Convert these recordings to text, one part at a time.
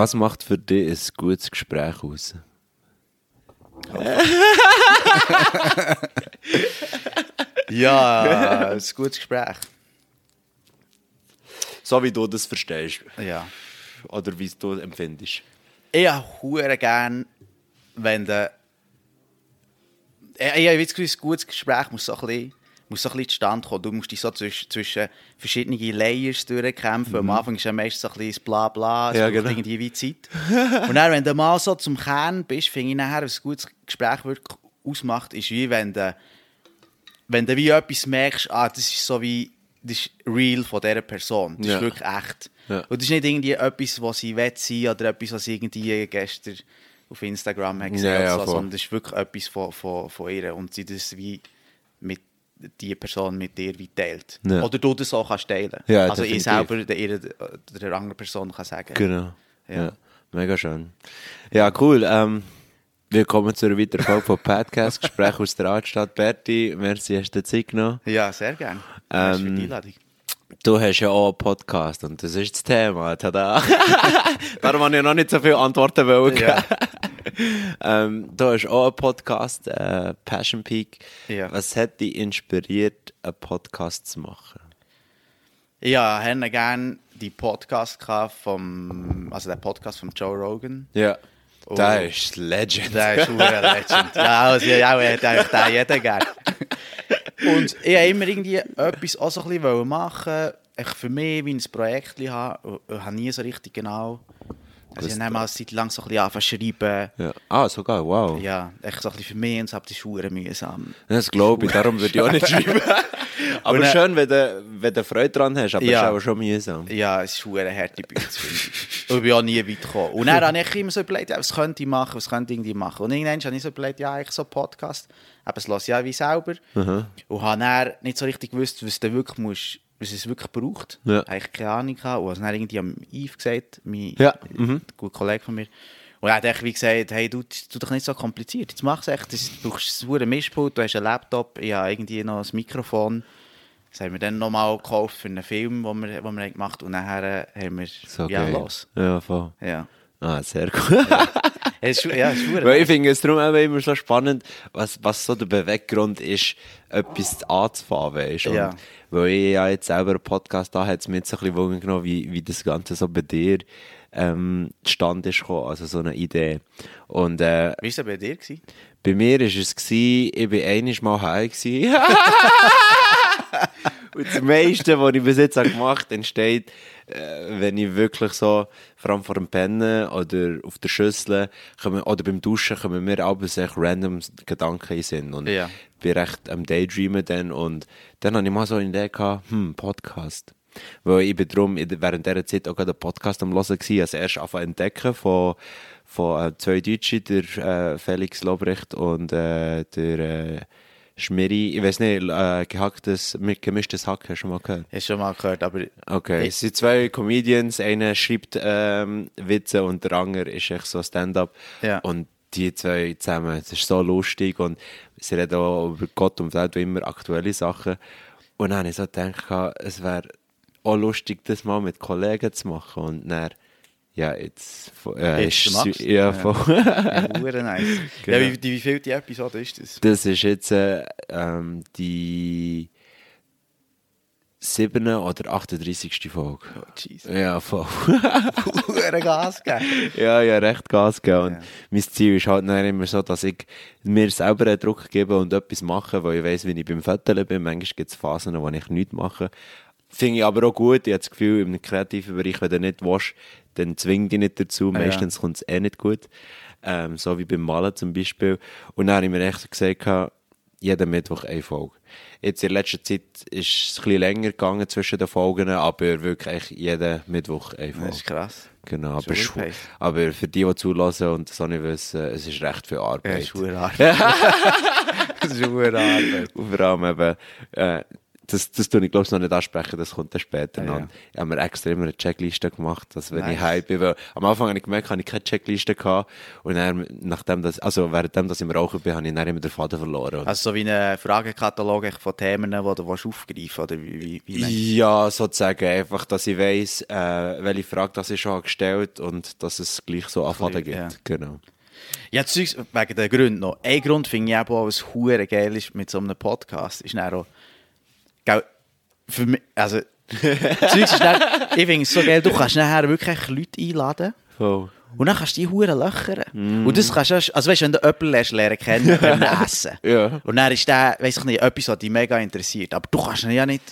Was macht für dich ein gutes Gespräch aus? Ja, ein gutes Gespräch. So wie du das verstehst. Ja. Oder wie es du empfindest. Ich habe gern, wenn. Ich, ich habe das Gefühl, ein gutes Gespräch muss so ein bisschen, muss so ein bisschen zustande kommen. Du musst dich so zwischen, zwischen verschiedenen Layers durchkämpfen. Am Anfang ist ja meistens so ein bisschen Blabla, es Ja, genau. irgendwie wie Zeit. Und dann, wenn du mal so zum Kern bist, finde ich nachher, was ein gutes Gespräch wirklich ausmacht, ist wie wenn du, wenn du wie etwas merkst, ah, das ist so wie, das ist real von dieser Person. Das Ja. ist wirklich echt. Ja. Und das ist nicht irgendwie etwas, was sie will sein oder etwas, was sie irgendwie gestern auf Instagram hat gesehen Ja, ja, sondern das ist wirklich etwas von, von, von ihr und sie das wie mit die Person mit dir wie teilt. Ja. Oder du das auch kannst teilen. Ja, also ich definitiv. selber der, der anderen Person kann sagen. Genau. Ja. Ja. Mega schön. Ja, cool. Ähm, willkommen zu einer weiteren Folge von Podcast Gespräch aus der Altstadt. Berti, merci, hast du dir Zeit genommen. Ja, sehr gerne. Danke für Ähm, die Einladung. Du hast ja auch einen Podcast und das ist das Thema. Tada. Darum habe ich noch nicht so viele Antworten wollen. Ja. ähm, du hast auch einen Podcast, äh, Passion Peak. Ja. Was hat dich inspiriert, einen Podcast zu machen? Ja, ich hatte gerne die Podcast gehabt vom, also der Podcast von Joe Rogan. Ja. Oh. Das ist Legend. Der ist ein Legend. Ja, also, ja, auch hätte eigentlich den jeder gerne. Und ich wollte immer irgendwie etwas auch so ein bisschen machen, ich für mich wie ein Projekt haben. Und Ich habe nie so richtig genau. Also ich habe mal Zeit lang so ein bisschen schreiben. Ja. Ah, sogar, wow. Ja, echt so ein bisschen für mich und so, ist verdammt mühsam. Das glaube ich, darum würde ich auch nicht schreiben. aber Und dann- schön, wenn du, wenn du Freude dran hast, aber Ja. es ist auch schon mühsam. Ja, es ist eine harte Bühne, finde ich. Und ich bin auch nie weit gekommen. Und dann habe ich immer so überlegt, was könnte ich machen, was könnte ich irgendwie machen. Und irgendwann habe ich so überlegt, ja, eigentlich so einen Podcast, lasse ich ja wie selber. Und habe dann nicht so richtig gewusst, was du wirklich musst, was es wirklich braucht. Ja. Habe ich keine Ahnung gehabt. Und habe es dann irgendwie am Yves gesagt, mein Ja, ein guter Kollege von mir. Und er hat echt wie gesagt, hey, du, tu doch nicht so kompliziert. Jetzt mach es echt, das, du brauchst ein Mischpult, du hast einen Laptop, ich habe irgendwie noch ein Mikrofon. Das haben wir dann nochmal gekauft für einen Film, den wir, den wir gemacht haben. Und nachher äh, haben wir So ja geil. los. Ja, voll. Ja. Ah, sehr gut. Es ist, ja, es ist Weil ich finde es darum auch immer so spannend, was, was so der Beweggrund ist, etwas anzufangen, weißt du? Ja. Weil ich ja jetzt selber einen Podcast da hat es mir jetzt ein bisschen Wunder genommen, wie, wie das Ganze so bei dir ähm, zustande ist gekommen, also so eine Idee. Und äh, Wie war es bei dir? Gewesen? bei mir war es, gewesen, ich war einiges Mal gewesen. Und das meiste, was ich bis jetzt gemacht habe, entsteht, äh, wenn ich wirklich so, vor allem vor dem Pennen oder auf der Schüssel kommen, oder beim Duschen kommen mir abends echt random Gedanken in Sinn. Und Ja. ich bin recht am Daydreamen dann. Und dann habe ich mal so eine Idee gehabt, hm, Podcast. Weil ich bin drum während dieser Zeit auch gerade einen Podcast am Hören gewesen, als erst anfangen entdecken von, von äh, zwei Deutschen, der äh, Felix Lobrecht und äh, der äh, Schmiri, ich weiß nicht, äh, gehacktes, mit gemischtes Hack, hast du schon mal gehört? Du schon mal gehört, aber Okay, es sind zwei Comedians, einer schreibt ähm, Witze und der andere ist echt so Stand-up. Ja. Und die zwei zusammen, es ist so lustig und sie reden auch über Gott und Welt, wie immer aktuelle Sachen. Und dann habe ich so gedacht, es wäre auch lustig, das mal mit Kollegen zu machen und dann, ja, jetzt, äh, Jetzt ist, machst ja, voll. ja, nice. Genau. Ja, wie, die, wie viel die Episode ist das? Das ist jetzt äh, ähm, die 7. oder 38. Folge. Oh, Jesus. Ja, voll. Verdammt Gas geben. ja, ja, recht Gas geben. Und Ja. mein Ziel ist halt dann immer so, dass ich mir selber einen Druck gebe und etwas mache, weil ich weiss, wie ich beim Fotografieren bin. Manchmal gibt es Phasen, wo ich nichts mache. Finde ich aber auch gut. Ich habe das Gefühl, im kreativen Bereich, wenn du nicht willst, dann zwing dich nicht dazu. Ah, ja. Meistens kommt es eh nicht gut. Ähm, so wie beim Malen zum Beispiel. Und dann habe ich mir echt gesagt, jeden Mittwoch eine Folge. Jetzt in letzter Zeit ist es ein bisschen länger gegangen zwischen den Folgen, aber wirklich jeden Mittwoch eine Folge. Das ist krass. Genau, aber, aber für die, die zulassen und das auch nicht wissen, es ist recht viel Ja, Arbeit. das ist Arbeit. das ist Arbeit. Und vor allem eben, äh, das, das tue ich glaube ich noch nicht ansprechen, das kommt dann später noch. ja. Ich habe mir extra immer eine Checkliste gemacht, dass wenn ich Nice. heim bin, weil am Anfang habe ich gemerkt, habe ich keine Checkliste gehabt und dann, nachdem das, also währenddem, dass ich im Rauchen bin, habe ich dann immer den Faden verloren. Also so wie ein Fragekatalog von Themen, die du willst aufgreifen oder wie, wie, wie ja, sozusagen einfach, dass ich weiss, äh, welche Frage das ich schon habe gestellt und dass es gleich so Anfaden gibt. ja. Genau. Ja, Zeugs wegen den Gründen noch. Ein Grund finde ich eben auch, was geil ist mit so einem Podcast, ist dann auch, gell, für mich, also, dann, ich finde es so geil, du kannst nachher wirklich Leute einladen Voll. und dann kannst du die hure löchern. Mm. Und das kannst du, also weißt wenn du jemanden lernst, lernen kennen, beim Essen. Ja. Und dann ist der, weiss ich nicht, etwas, was dich mega interessiert. Aber du kannst ihn ja nicht,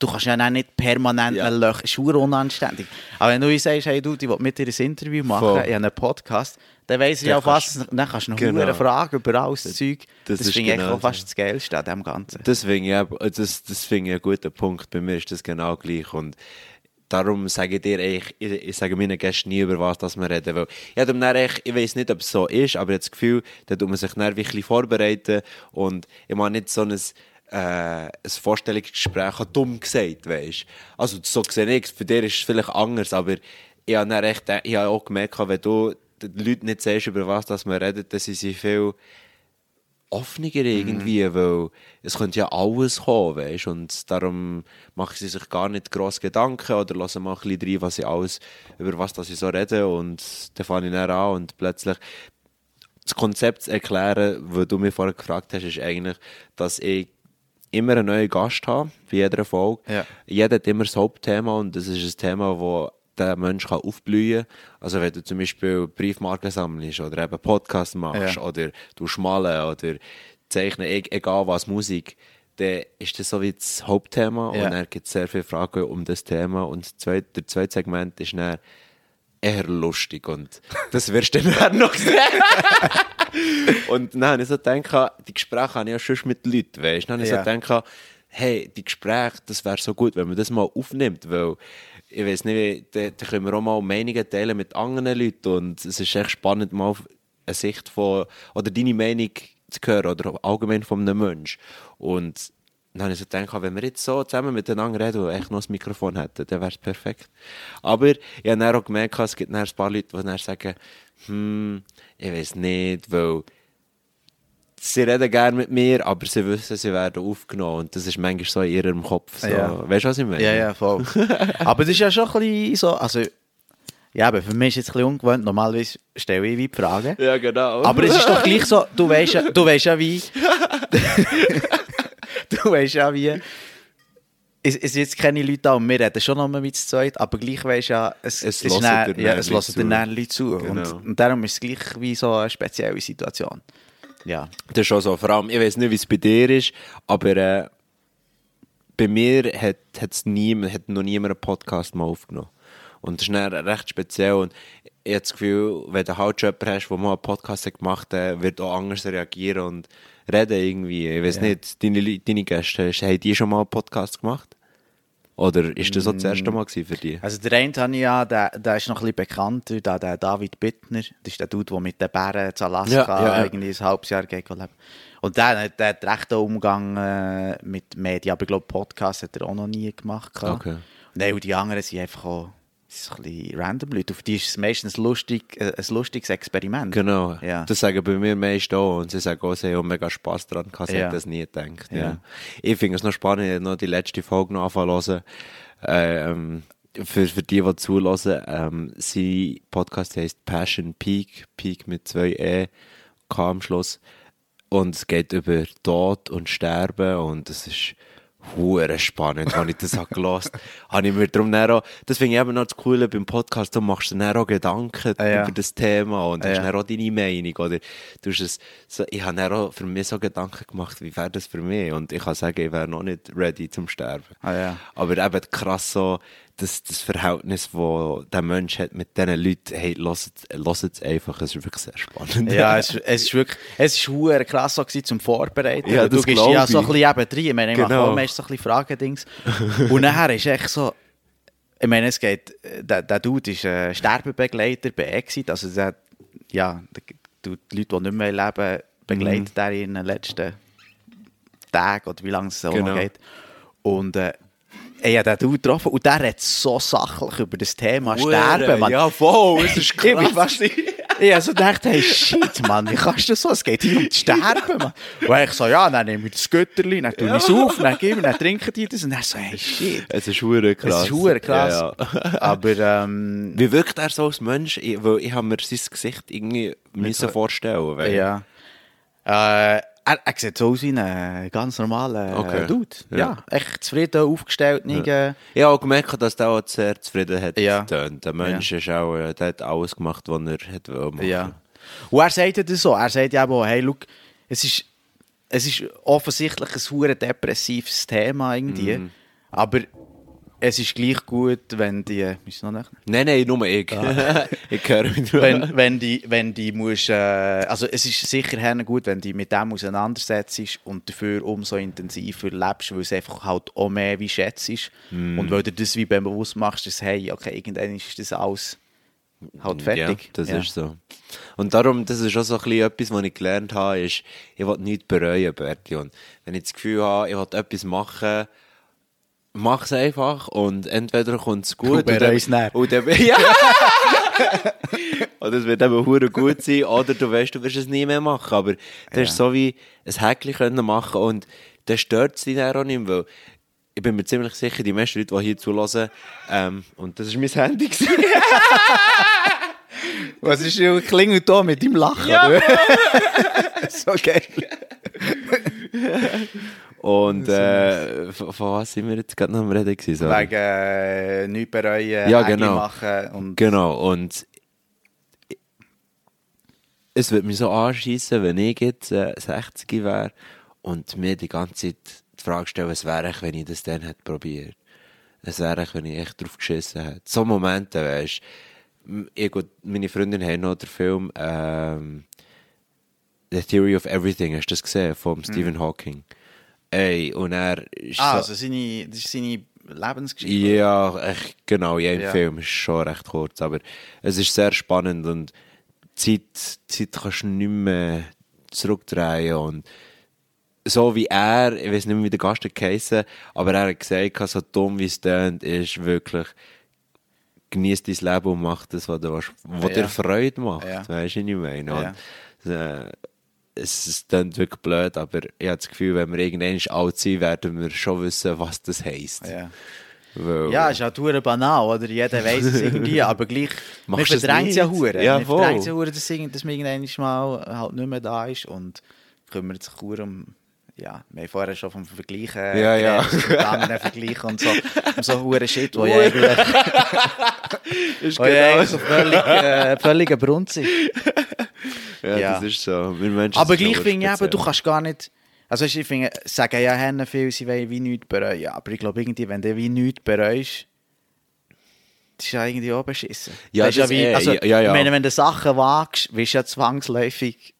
du kannst ja dann nicht permanent Ja. ja. löchern. Das ist unanständig. Aber wenn du sagst, hey du, ich will mit dir ein Interview machen, Voll. ich habe einen Podcast, dann weiss ich auch fast, dann kannst du noch Genau. hure fragen über alles Zeug. Das Das, finde ich genau auch fast das Geilste an dem Ganzen. Das finde ich, eben- das, das finde ich einen guten Punkt. Bei mir ist das genau gleich. Und darum sage ich dir, eigentlich, ich, ich sage meinen Gästen nie, über was das wir reden. Weil ich, habe dann echt, ich weiß nicht, ob es so ist, aber ich habe das Gefühl, da tut man sich dann wirklich vorbereiten. Und ich mache nicht so ein, äh, ein Vorstellungsgespräch auch dumm gesagt, weißt Also, so gesehen ich, für dich ist es vielleicht anders, aber ich habe dann echt, ich habe auch gemerkt, wenn du den Leuten nicht sagst, über was das wir reden, dann sind sie viel offener irgendwie, weil es könnte ja alles kommen, weißt und darum machen sie sich gar nicht gross Gedanken oder lassen mal ein bisschen rein, was sie alles, über was das sie so reden. Und dann fange ich dann an und plötzlich das Konzept zu erklären, was du mir vorher gefragt hast, ist eigentlich, dass ich immer einen neuen Gast habe, bei jeder Folge. Ja. Jeder hat immer das Hauptthema und das ist ein Thema, wo der Mensch kann aufblühen kann. Also wenn du zum Beispiel Briefmarken sammelst oder eben Podcast machst Ja. oder du schmalen oder zeichnen, e- egal was, Musik, dann ist das so wie das Hauptthema Ja. und dann gibt es sehr viele Fragen um das Thema und das zweite, der zweite Segment ist dann eher lustig und das wirst du dann noch sehen. und dann habe ich so gedacht, die Gespräche habe ich ja schon mit Leuten, weißt du. Dann habe ich Ja. so gedacht, hey, die Gespräche, das wäre so gut, wenn man das mal aufnimmt, weil ich weiß nicht, da, da können wir auch mal Meinungen teilen mit anderen Leuten und es ist echt spannend, mal eine Sicht von, oder deine Meinung zu hören oder allgemein von einem Menschen. Und dann habe ich so gedacht, wenn wir jetzt so zusammen miteinander reden und echt noch ein Mikrofon hätten, dann wäre es perfekt. Aber ich habe dann auch gemerkt, es gibt dann ein paar Leute, die dann sagen, hm, ich weiß nicht, weil sie reden gerne mit mir, aber sie wissen, sie werden aufgenommen. Und das ist manchmal so in ihrem Kopf. So. Ja. Weißt du, was ich meine? Ja, ja, voll. Aber das ist ja schon ein bisschen so, also, ja, aber für mich ist es jetzt ein bisschen ungewöhnt. Normalerweise stelle ich wie Fragen. Ja, genau. Aber es ist doch gleich so, du weißt ja, du weißt ja wie. du weißt ja wie. Es, es jetzt keine Leute da und wir reden schon noch mal mit zu zweit, aber gleich weisst du ja, es, Es hören dann- ja, es Leute hören dir zu. dann Leute zu. Genau. Und, und darum ist es gleich wie so eine spezielle Situation. Ja. Das ist schon so. Vor allem, ich weiß nicht, wie es bei dir ist, aber äh, bei mir hat, hat's nie, hat noch niemand einen Podcast mal aufgenommen. Und das ist dann recht speziell. Und ich habe das Gefühl, wenn du halt jemanden hast, der mal einen Podcast hat gemacht hat, wird auch anders reagieren und reden irgendwie. Ich weiß Ja. nicht, deine, deine Gäste, hast- haben die schon mal einen Podcast gemacht? Oder ist das so das Mm. erste Mal für dich? Also der eine habe ich ja, der, der ist noch ein bisschen bekannter, der, der David Bittner. Das ist der Dude, der mit den Bären zu Alaska Ja, ja, ja. irgendwie ein halbes Jahr geht leben. Und der, der hat recht einen Umgang äh, mit Medien, aber ich glaube, Podcast hat er auch noch nie gemacht. Okay. Und dann, die anderen sind einfach auch sind ein bisschen random Leute. Auf die ist es meistens lustig, äh, ein lustiges Experiment. Genau, Ja. das sagen bei mir meist auch und sie sagen auch, sie haben mega Spass daran gehabt, sie Ja. das nie gedacht. Ja. Ja. Ich finde es noch spannend, ich habe noch die letzte Folge noch anfangen. Ähm, für, für die, die zulassen, ähm, sein Podcast heißt Passion Peak, Peak mit zwei E, K am Schluss. Und es geht über Tod und Sterben und es ist hure spannend, wenn ich das habe gehört habe. ich mir darum auch, das finde ich eben noch das Coole beim Podcast, du machst dir auch Gedanken Ah, ja. über das Thema und hast Ja. auch deine Meinung, oder? Du hast es, so, ich habe auch für mich so Gedanken gemacht, wie wäre das für mich? Und ich kann sagen, ich wäre noch nicht ready zum Sterben. Ah, ja. Aber eben krass so, das, das Verhältnis, das der Mensch hat mit diesen Leuten, hey, lasst es einfach, es ist wirklich sehr spannend. Ja, es, es ist wirklich, es ist hure krass so gewesen zum Vorbereiten. Ja, du gehst ja so ein ich. bisschen eben drin. Ich meine, ich Genau. meist so ein bisschen. Und nachher ist echt so, ich meine, es geht, der, der Dude ist ein Sterbebegleiter bei Exit, also der, ja, die Leute, die nicht mehr leben, begleitet Mhm. er in den letzten Tagen oder wie lange es so Genau. geht. Und äh, ich habe den Dude getroffen und der redet so sachlich über das Thema Sterben, Mann. Ja, voll, es ist Ich krass. ich habe so gedacht, hey, shit, Mann, wie kannst du so? Es geht hier um das Sterben, Mann. Und ich so, ja, dann nehme ich das Götterli, dann tue ich es auf, dann gebe ich, dann trinke ich das. Und er so, hey, shit. Es ist hure krass. Das ist hure krass. Ja, ja. Aber, ähm, Wie wirkt er so als Mensch? Ich, weil ich habe mir sein Gesicht irgendwie müssen vorstellen weil ja. Äh, er, er sieht so aus wie ein ganz normaler äh, Okay. Dude. Ja. Ja. echt zufrieden, aufgestellt, nicht, äh, Ich habe auch gemerkt, dass der auch sehr zufrieden hat. Ja. getönt. Der Mensch ist auch, der hat alles gemacht, was er hat machen. Ja. Und er sagt ja das so. Er sagt ja auch, hey, look, es ist, es ist offensichtlich ein hure depressives Thema irgendwie. Mhm. Aber es ist gleich gut, wenn die. Müssen noch nicht? Nein, nein, nur ich. ich höre mich nur. wenn, wenn die, wenn die musst, äh, also es ist sicher her gut, wenn du mit dem auseinandersetzt und dafür umso intensiver lebst, weil es einfach halt auch mehr wie schätzt und weil du das wie bewusst machst, dass hey, okay, irgendwann ist das alles halt fertig. Ja, das ist so. Und darum, das ist auch so ein bisschen etwas, was ich gelernt habe, ist, ich will nichts bereuen, Berti. Und wenn ich das Gefühl habe, ich will etwas machen, mach es einfach und entweder kommt es gut Und oder, dann. oder, ja. oder es wird eben hure gut sein oder du weißt, du wirst es nie mehr machen. Aber das ist so wie ein Häkchen können machen und dann stört es dich dann auch nicht mehr, weil ich bin mir ziemlich sicher, die meisten Leute, die hier zulassen, ähm, und das war mein Handy. Was ist denn klingelt da mit deinem Lachen? Ja, so geil. Und äh, von, von was sind wir jetzt gerade noch am Reden gewesen? sorry? Wegen äh, nichts bereuen, Ja, genau. machen und Genau, und es würde mich so anschießen, wenn ich jetzt äh, 60 wäre und mir die ganze Zeit die Frage stelle, was wäre ich, wenn ich das dann hätte probiert. Was wäre ich, wenn ich echt drauf geschissen hätte. So Momente, weißt du. Meine Freundin haben noch den Film ähm, The Theory of Everything, hast du das gesehen? Von Stephen Hawking. Ey, und er ist ah, so... also seine, das ist seine Lebensgeschichte. Ja, echt, genau, ja, im Ja. Film ist schon recht kurz, aber es ist sehr spannend und Zeit, Zeit kannst du nicht mehr zurückdrehen und so wie er, ich weiß nicht mehr, wie der Gast geheissen, aber er hat gesagt, so dumm wie es tönt, ist wirklich genieß dein Leben und mach das, was, du, was Ja. dir Freude macht, Ja. weißt du, was ich meine? Und, äh, es, es klingt wirklich blöd, aber ich habe das Gefühl, wenn wir irgendwann alt sind, werden wir schon wissen, was das heisst. Ja. Weil, Ja, ist halt hure banal, oder? Jeder weiß es irgendwie, aber gleich, Machst du es ja hure. Ja, man voll. verdrängt es ja hure, dass, dass man irgendwann mal halt nicht mehr da ist und kümmert sich hure um, ja, wir haben vorher schon vom Vergleichen Ja, ja. geredet, Vergleichen und so, um so hure Shit, wo ja eigentlich, ist wo ja eigentlich so völlig, äh, völliger Brunz ist. Ja, Ja. das ist so. Aber gleich finde ich eben, du kannst gar nicht. Also ich finde, sagen ja Hände viel, sie wollen wie nichts bereuen. Aber ich glaube, irgendwie, wenn du wie nichts bereust, das ist ja irgendwie auch beschissen. Ja, Weisst du, das wie, eh, also, ja, ja, ja. Ich meine, wenn du Sachen wagst, wirst du ja zwangsläufig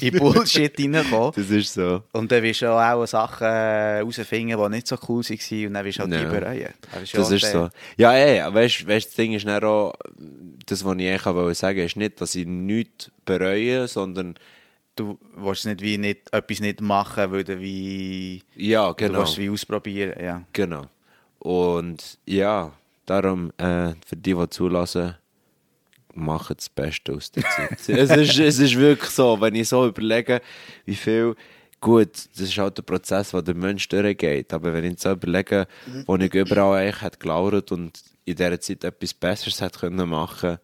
in Bullshit reinkommen. Das ist so. Und dann wirst du auch, auch Sachen äh, herausfinden, die nicht so cool waren und dann wirst du halt Ja. die bereuen. Das Das ja ist so. Ja, ey, weißt du, das Ding ist dann auch, das, was ich eigentlich wollte sagen ist nicht, dass ich nichts bereue, sondern, Du willst nicht wie nicht, etwas nicht machen, weil du wie... ja, Du genau. willst wie ausprobieren, ja. Genau. Und ja, darum, äh, für die, die zulassen, machen das Beste aus der Zeit. es, ist, es ist wirklich so, wenn ich so überlege, wie viel, gut, das ist halt der Prozess, wo der Mensch durchgeht, aber wenn ich so überlege, wo ich überall eigentlich hätte gelauert und in dieser Zeit etwas Besseres hätte können machen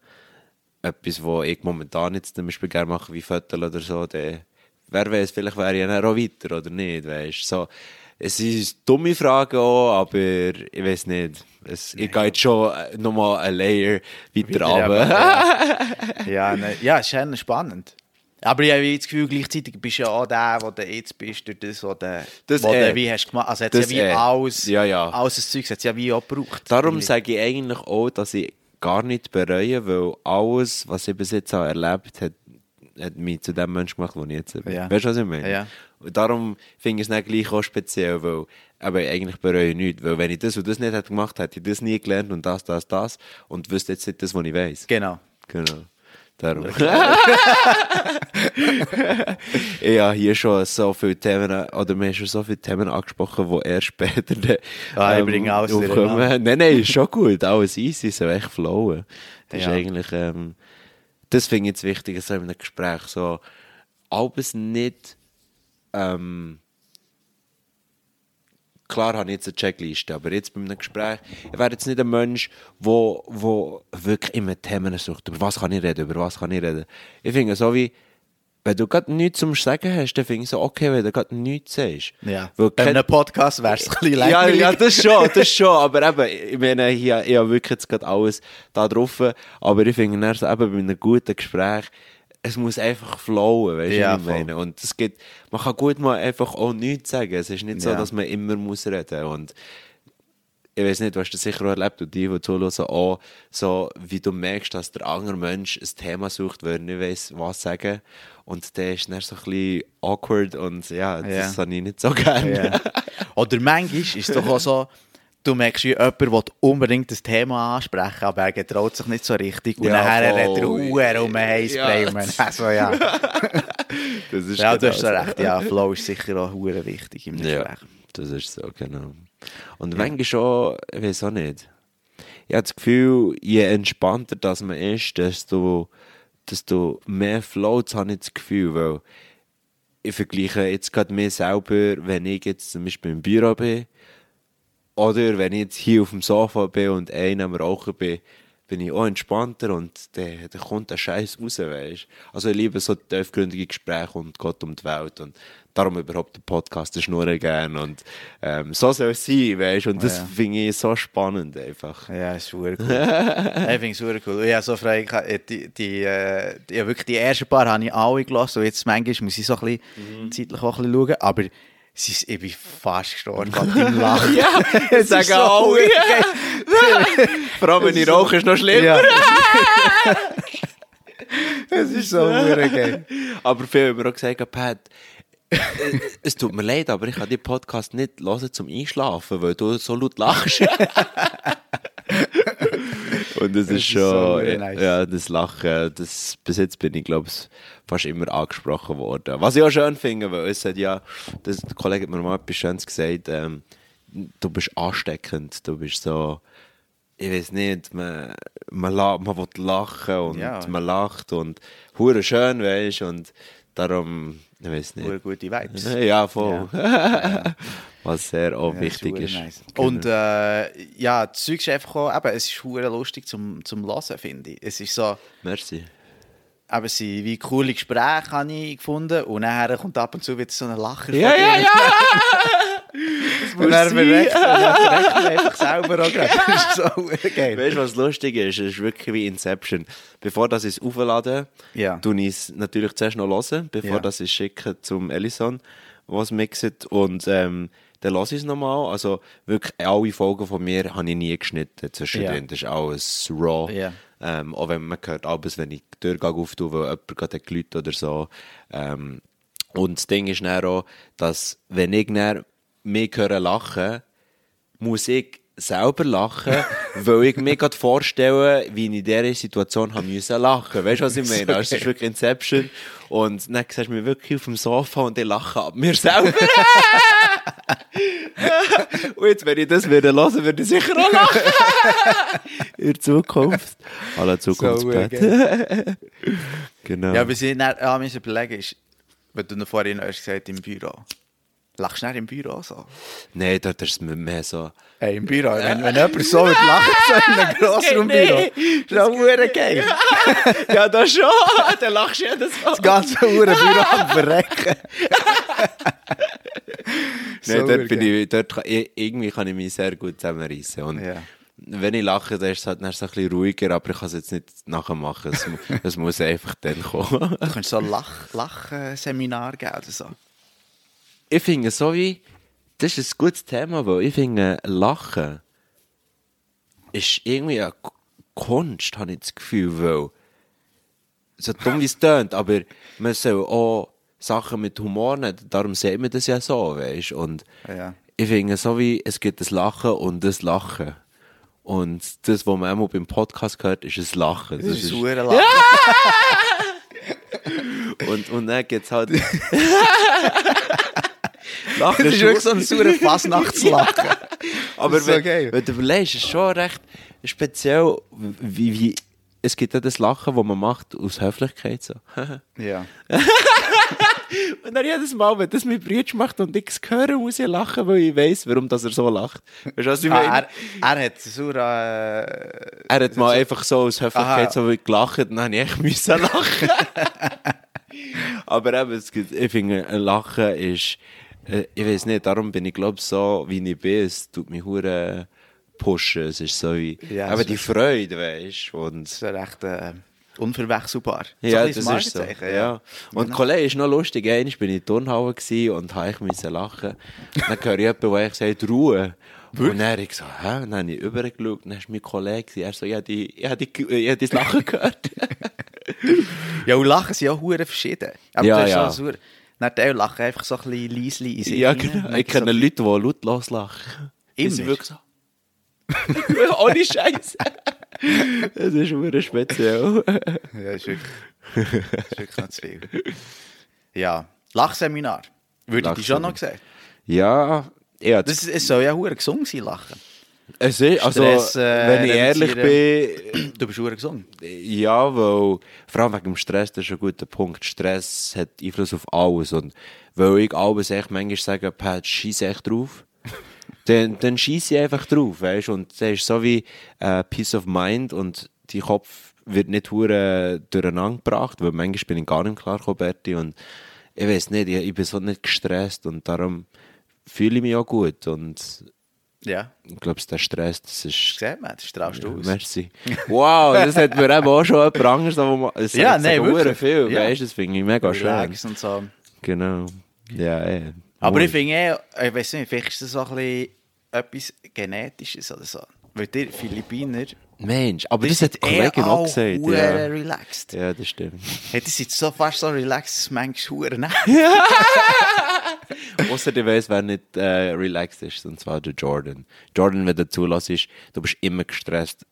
etwas, was ich momentan jetzt zum Beispiel gerne mache, wie Fotos oder so, dann, wer weiß, vielleicht wäre ich dann auch weiter oder nicht, weißt so. Es ist dumme Frage auch, aber ich weiß nicht. Es, ich gehe jetzt schon äh, nochmal ein Layer weiter runter. ja, ne, ja, es ist schon spannend. Aber ich habe das Gefühl, gleichzeitig bist du ja auch der, wo du jetzt bist, durch das, was du, Das eh. du wie hast gemacht. Also hat Das ja wie eh. alles, Ja, ja. alles das Zeug hat ja wie auch gebraucht. Darum sage ich eigentlich auch, dass ich gar nicht bereue, weil alles, was ich bis jetzt erlebt habe, hat mich zu dem Menschen gemacht, der ich jetzt bin. Ja. Weißt du, was ich meine? Ja. Und darum finde ich es nicht gleich auch speziell, weil aber eigentlich bereue ich nichts. Weil wenn ich das und das nicht hätte gemacht, hätte ich das nie gelernt und das, das, das und wüsste jetzt nicht das, was ich weiß. Genau. Genau. Darum. ich habe hier schon so viele Themen, oder wir haben schon so viele Themen angesprochen, die erst später dann, Ah, ich bringe alles aufkommen. durcheinander. Nein, nein, ist schon gut, alles easy, so echt flowen. Das Ja. ist eigentlich, ähm, das finde ich jetzt wichtig, so in einem Gespräch, so, alles nicht, ähm, klar habe ich jetzt eine Checkliste, aber jetzt bei einem Gespräch, ich wäre jetzt nicht ein Mensch, wo, wo wirklich immer Themen sucht, über was kann ich reden, über was kann ich reden. Ich finde so wie, wenn du gerade nichts zum Sagen hast, dann finde ich so okay, wenn du gerade nichts sagst. Ja. Weil Bei einem Podcast wäre es ein bisschen ja, langweilig. ja, das schon, das schon. Aber eben, ich meine, hier, ich habe wirklich jetzt gerade alles da drauf. Aber ich finde, so eben bei einem guten Gespräch, es muss einfach flowen, weißt du, Ja, was ich voll. meine? Und es gibt, man kann gut mal einfach auch nichts sagen. Es ist nicht so, Ja. dass man immer muss reden. Und ich weiß nicht, du hast das sicher auch erlebt und die, die zuhören, auch so, wie du merkst, dass der andere Mensch ein Thema sucht, weil er nicht weiss, was sagen. Und der ist dann so ein bisschen awkward und ja, das Ja. habe ich nicht so gerne. Ja. Oder manchmal ist es doch auch so, du merkst, jemand will unbedingt das Thema ansprechen, aber er getraut sich nicht so richtig. Und Ja, nachher redet er Uhr um Heißspray. Ja. Also, ja. Das ist ja, du genau hast so recht. Ja, Flow ist sicher auch hure wichtig im Ja, Gespräch. das ist so, genau. Und manchmal schon, ich weiß auch nicht. Ich habe das Gefühl, je entspannter das man ist, desto, desto mehr floats habe ich das Gefühl, weil ich vergleiche jetzt gerade mir selber, wenn ich jetzt zum Beispiel im Büro bin, oder wenn ich jetzt hier auf dem Sofa bin und einer am Rauchen bin, bin ich auch entspannter und dann dann kommt der Scheiß raus, weißt Also ich liebe so tiefgründige Gespräche und Gott um die Welt und darum überhaupt den Podcast, das schnurren gern und ähm, so soll es sein, weißt Und das Ja. finde ich so spannend einfach. Ja, ist super cool. ich finde es super cool. Ich habe so frei, ich habe die, die, äh, die, ja, wirklich die ersten paar habe ich alle gelassen und jetzt manchmal muss ich so ein bisschen Mhm. zeitlich auch ein bisschen schauen, aber es ist, ich bin fast gestorben deinem Lachen. Ja, sagen ist so alle. geil. Vor allem, wenn ich rauche, ist noch schlimmer. Ja. Es ist so geil. Aber viele haben mir auch gesagt, Pat, es tut mir leid, aber ich kann den Podcast nicht hören zum Einschlafen, weil du so laut lachst. Und das, ist ist schon, so ja, nice. ja, das Lachen, das, bis jetzt bin ich, glaube ich, fast immer angesprochen worden. Was ich auch schön finde, weil es hat ja, das, der Kollege hat mir mal etwas Schönes gesagt, ähm, du bist ansteckend, du bist so, ich weiß nicht, man, man, man will lachen und Ja. man lacht und hure schön, weißt und darum, ich weiß nicht. Hure gute Vibes. Ja, voll. Was sehr auch Ja, wichtig hure ist. nice. Genau. Und äh, ja, das Zeug ist einfach auch, eben, es ist hure lustig zum, zum Hören, finde ich. Es ist so, Merci. es sind wie coole Gespräche habe ich gefunden und nachher kommt ab und zu wieder so ein Lacher Ja, ja, ja! Und dann verreckt man einfach selber auch gerade. Das ist so geil. Weißt du, was lustig ist? Es ist wirklich wie Inception. Bevor das ich es auflade, Ja. tue ich es natürlich zuerst noch hören, bevor Ja. das ich schicke zum Ellison, was mixt. Und ähm, dann lasse ich es nochmal. Also wirklich alle Folgen von mir habe ich nie geschnitten zwischendrin. Ja. Das ist alles raw. Ja. Ähm, auch wenn man hört, abends, wenn ich die Tür auftue, weil jemand gerade hat geläutet oder so. Ähm, und das Ding ist dann auch, dass wenn ich dann mich höre lachen, muss ich selber lachen, weil ich mir gerade vorstelle, wie ich in dieser Situation haben müssen lachen. Weißt du, was ich meine? Also, es ist wirklich Inception. Und dann siehst du mich wirklich auf dem Sofa und ich lache ab mir selber. und jetzt, wenn ich das wieder hören würde ich sicher auch lachen. In der Zukunft. Alle Zukunftsbett. genau. Ja, wir sind dann, ja, müssen überlegen, ist, wenn du noch vorhin hast gesagt im Büro. Lachst du nicht im Büro so? Nein, dort ist es mehr so. Hey, im Büro, wenn, wenn jemand so wird lachen, so in einem Grossraumbüro, ist das hure geil. ja, das schon. Dann lachst du jedes Mal. Das ganze hure Büro am Verrecken. Nein, dort bin ich, dort irgendwie kann ich mich sehr gut zusammenreißen. Und Ja. wenn ich lache, dann ist es halt dann so ein bisschen ruhiger, aber ich kann es jetzt nicht nachher machen. Es, es muss einfach dann kommen. Du kannst so ein Lach, Lachseminar geben oder so. Ich finde so wie, das ist ein gutes Thema, weil ich finde, Lachen ist irgendwie eine Kunst, habe ich das Gefühl, weil so dumm wie es tönt, aber man soll auch Sachen mit Humor nehmen, darum sieht man das ja so, weißt Und Ja. ich finde so wie, es gibt das Lachen und das Lachen. Und das, was man einmal beim Podcast hört, ist ein Lachen. Das ist ein Lachen. und, und dann geht's halt... Lachen das ist wirklich so ein sauer Fasnachtslachen. Aber so wenn, geil. wenn du überlegst, ist schon recht speziell, wie, wie es gibt ja das Lachen, das man macht aus Höflichkeit. So. ja. und dann jedes Mal, wenn das mein Bruder macht und ich es höre, muss ich lachen, weil ich weiss, warum das er so lacht. Weißt du, was ich meine? Ah, er, er hat so äh, er hat mal einfach so aus Höflichkeit Aha. so gelacht und dann habe ich echt müssen lachen. Aber eben, es gibt, ich finde, ein Lachen ist, ich weiß nicht, darum bin ich glaube so, wie ich bin, es tut mich hure pushen, es ist so wie, Ja, es die ist- Freude, weißt du, und das ist recht äh, unverwechselbar. Ja, das kleines ist so. Markenzeichen, Ja. Und Genau. Kollege ist noch lustig. Einmal bin ich in der Turnhalle und habe ich müssen lachen. Dann höre ich jemanden, der ich sagt, Ruhe. Und dann habe ich so, hä? Und dann habe ich übergeschaut. Dann ist mein Kollege, er so, habe, die, habe das Lachen gehört. Ja, und Lachen sind ja hure verschieden. Aber Ja, du hast ja. So, dann die lachen einfach so ein bisschen leisli in sich ja, genau. Ich kenne so- Leute, die lautlos lachen. Immer? wirklich so. Ohne Scheiß. Das ist wirklich speziell. Ja, ist wirklich, ist wirklich nicht zu viel. Ja, Lachseminar. Würde ich dir schon noch sagen. Ja, ja, Das, es soll ja hure gesund sein, Lachen. Es ist, also, Stress, äh, wenn ich ehrlich bin, Du bist gesund. Ja, weil, vor allem wegen dem Stress, das ist ein guter Punkt. Stress hat Einfluss auf alles. Und weil ich alles echt manchmal sage, Pat, scheiß echt drauf, dann, dann schieße ich einfach drauf, weißt Und das ist so wie äh, Peace of Mind und dein Kopf wird nicht hure durcheinander gebracht, weil manchmal bin ich gar nicht klar gekommen, Berti, und ich weiß nicht, ich, ich bin so nicht gestresst und darum fühle ich mich auch gut und Ja, ich glaube, der Stress, das ist sieht man, das strahlst du aus. Merci. Wow, das hat mir eben auch schon jemand anderes mal- es Ja, nein, wirklich. viel, Ja. weißt du, das finde ich mega schön. Und so. Genau. Ja, eh. Aber ich finde eh, ich weiß nicht, vielleicht ist das so ein bisschen etwas Genetisches oder so. Weil die Philippiner, Mensch, aber die das hat eh Kollegin auch alle gesagt. Ja. relaxed. ja, das stimmt. Hey, die sind so fast so relaxed, dass manchmal hure nervt. Außer du weißt, wer nicht äh, relaxed ist, und zwar der Jordan. Jordan, wenn du zulässt, du bist immer gestresst.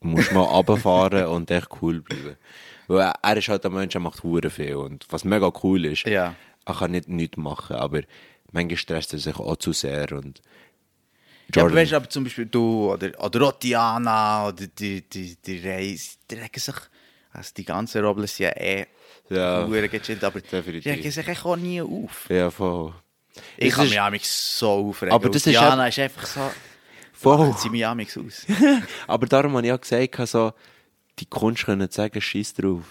Du musst mal runterfahren und echt cool bleiben. Weil er, er ist halt ein Mensch, der macht hure viel. Und was mega cool ist, Ja. er kann nicht nichts machen, aber manchmal stresst er sich auch zu sehr. Und Ja, aber Jordan, weißt du, aber zum Beispiel du oder, oder auch Diana oder die, die, die Reis, die regen sich, also die ganze Robles ja eh Ja, gechillt, aber die definitiv. regen sich echt auch nie auf. ja, voll. Ich Das kann ist- mich amigs so aufregen. Aber das ist Diana ist einfach so, Voll. sie mich amigs aus. Aber darum habe ich auch gesagt, so, die Kunst können sagen, scheiß drauf.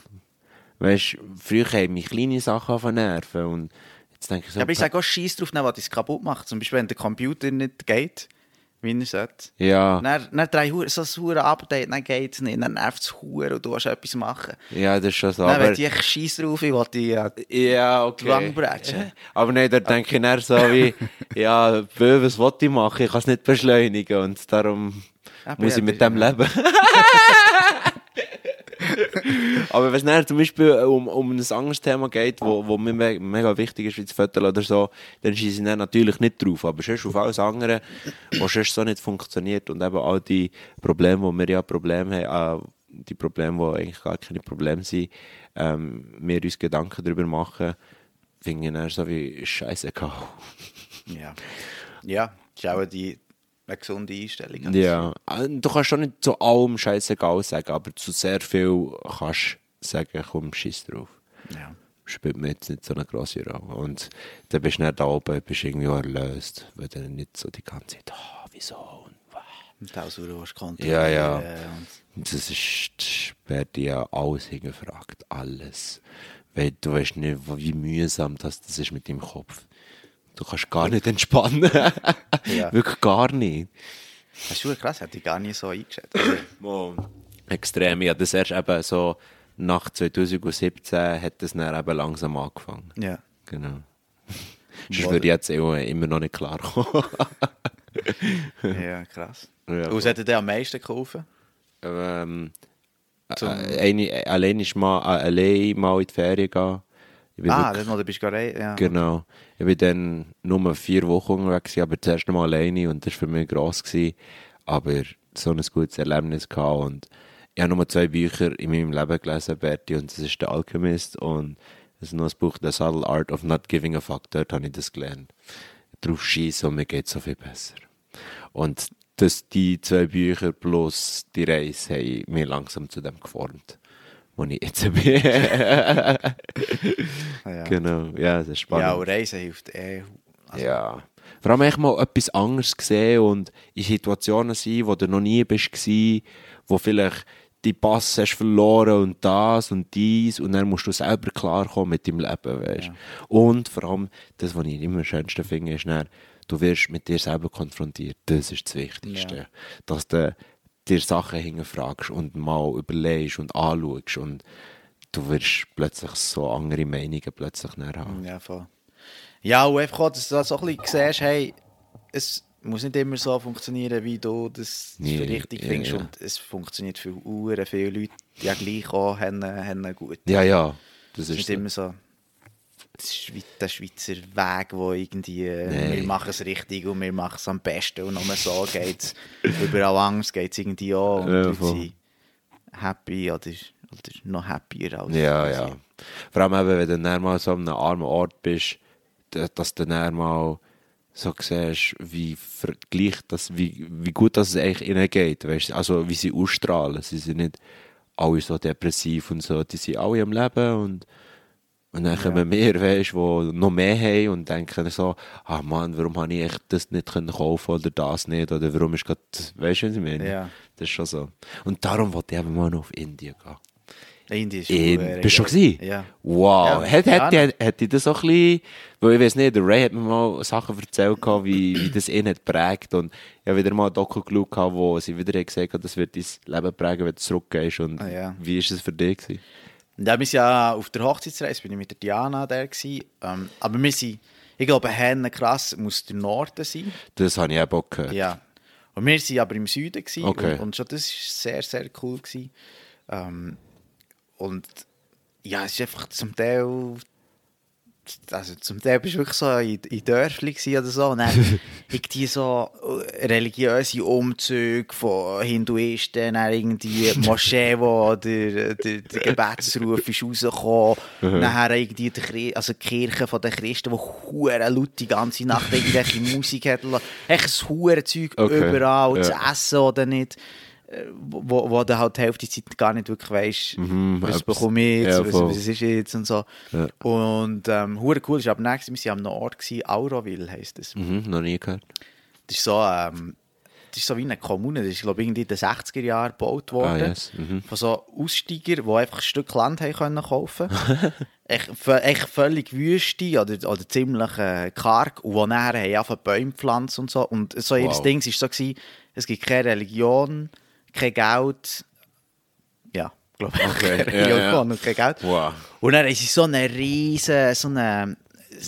Weißt du, früher haben mich kleine Sachen von nerven und jetzt denke ich so, Ja, aber ich sage auch Scheiß drauf, was es kaputt macht. Zum Beispiel, wenn der Computer nicht geht, wie er sollte. ja, Dann, dann drei Hure, so ein hure Update, dann geht es nicht, dann nervt es hure und du willst etwas machen. ja, das ist schon so. Dann Aber, wenn ich echt Scheiß drauf, ich will die ja, ja, okay. Langbrechen. Aber nein, da denke ich dann so wie, ja, bö, was will ich machen? Ich kann es nicht beschleunigen und darum Aber muss ja, ich mit dem leben. Aber wenn es zum Beispiel um, um ein anderes Thema geht, wo, wo mir me mega wichtig ist, wie das Viertel oder so, dann schieße ich natürlich nicht drauf. Aber sonst auf alles andere, was sonst so nicht funktioniert und eben all die Probleme, wo wir ja Probleme haben, äh, die Probleme, die eigentlich gar keine Probleme sind, ähm, wir uns Gedanken darüber machen, finde ich dann so wie scheißegal. ja. Ja, das ist die, eine gesunde Einstellung. Ja, äh, du kannst schon nicht zu allem scheißegal sagen, aber zu sehr viel kannst du sagen, komm, scheiß drauf. Ja. Spielt mir jetzt nicht so eine grosse Rolle. Und dann bist du nicht da oben, bist irgendwie auch erlöst, weil du nicht so die ganze Zeit, ah, wieso und was. Und auch so, du hast Ja, ja. und- Das ist, wird ja alles hingefragt, alles. Weil du weißt nicht, wie mühsam das, das ist mit deinem Kopf. Du kannst gar nicht entspannen. Ja. Wirklich gar nicht. Das ist schon krass, hätte ich gar nicht so eingeschätzt. Extrem. Ja, das erst eben so nach 2017 hat das dann eben langsam angefangen. ja. Genau. Sonst würde ich jetzt auch immer noch nicht klar kommen. ja, krass. Ja, und was er dir am meisten geholfen? ähm, äh, eine, allein ist mal, äh, allein mal in die Ferien gehen. Ah, wirklich- das Mal, du bist gerade ja. Genau. Ich bin dann nur vier Wochen unterwegs, aber zuerst mal alleine und das war für mich gross. Gewesen. Aber so ein gutes Erlebnis gehabt und ich habe nur zwei Bücher in meinem Leben gelesen, Bertie, und das ist «Der Alchemist» und das ist noch das Buch «The Subtle Art of Not Giving a Fuck». Dort habe ich das gelernt. Drauf schießen und mir geht so viel besser. Und das, die zwei Bücher plus die Reise haben mich langsam zu dem geformt, wo ich jetzt bin. Ja. Genau, ja, das ist spannend. Ja, und Reisen hilft eh. Also, Ja. Vor allem echt mal etwas anderes sehen und in Situationen sein, wo du noch nie bist wo vielleicht die Pass hast verloren und das und dies und dann musst du selber klarkommen mit deinem Leben, weißt Und vor allem, das, was ich immer am schönsten finde, ist dann, du wirst mit dir selber konfrontiert. Das ist das Wichtigste. Ja. Dass du dir Sachen hinterfragst und mal überlegst und anschaust und du wirst plötzlich so andere Meinungen plötzlich haben. Ja, voll. Ja, und einfach auch, dass du so ein bisschen siehst, hey, es muss nicht immer so funktionieren, wie du das Nee, für richtig ja, findest. ja. Und es funktioniert für Uhren, viele Leute, die ja gleich auch haben, haben gut. Ja, ja, das ist nicht so. immer so das der Schweizer Weg, wo irgendwie, äh, Nein. wir machen es richtig und wir machen es am besten und nur so geht es. Überall anders geht es irgendwie auch und Ja, sind happy oder, oder noch happier als Ja, ja. Vor allem, eben, wenn du dann mal so an einem armen Ort bist, da- dass du dann mal so siehst, wie vergleicht das, wie, wie gut das eigentlich ihnen geht, weißt? also wie sie ausstrahlen. Sie sind nicht alle so depressiv und so, die sind alle am Leben und und dann kommen wir, weißt, die noch mehr haben und denken so, ah Mann, warum habe ich echt das nicht können kaufen oder das nicht oder warum ist gerade, weißt du, was ich meine? Ja. Das ist schon so. Und darum wollte ich eben mal noch auf Indien gehen. Indien ist In, bist du schon gewesen? Ja. Wow. Ja, hat, hat, hat, hat dich das so ein bisschen, weil ich weiß nicht, der Ray hat mir mal Sachen erzählt, wie, wie das ihn hat prägt und ich habe wieder mal ein Doku geschaut, wo sie wieder gesagt hat, das wird dein Leben prägen, wenn du zurückgehst und Ah, ja. wie ist es für dich gewesen? Und dann, wir sind ja auf der Hochzeitsreise, bin ich mit der Diana da. Ähm, aber wir sind, ich glaube, Hennen krass muss der Norden sein. Das habe ich auch gehört. Ja. Und wir waren aber im Süden gewesen, Okay. und, und schon das war sehr, sehr cool. Gewesen. Ähm, und ja, es ist einfach zum Teil. Also zum Teil bist du wirklich so in, in Dörfli oder so. Und dann irgendwie so äh, religiöse Umzüge von Hinduisten, dann irgendwie Moschee, wo der, der, der Gebetsruf ist rausgekommen. Nachher irgendwie die, also die Kirche von den Christen, die hure laut die ganze Nacht irgendwelche Musik hat. Echt ein hure Zeug Okay. überall, Ja. zu essen oder nicht. Wo, wo du halt die Hälfte der Zeit gar nicht wirklich weißt, was etwas- bekomme ich jetzt, ja, was, was ist jetzt und so. Ja. Und ähm, cool ist, aber nächstes, wir waren am Ort, gewesen, Auroville heisst es. Mhm, noch nie gehört. Das ist so, ähm, das ist so wie eine Kommune, das ist glaube ich irgendwie in den 60er Jahren gebaut worden. Ah, yes. Mhm. Von so Aussteigern, die einfach ein Stück Land haben können kaufen echt, echt völlig Wüste oder, oder ziemlich äh, karg und wo nachher haben Bäume gepflanzt und so. Und so ihr Wow. Ding war so, gewesen, es gibt keine Religion, kein Geld, ja, glaube ich, Okay, ja, ja. und kein Geld. Wow. Und dann ist es so eine riesen, so eine,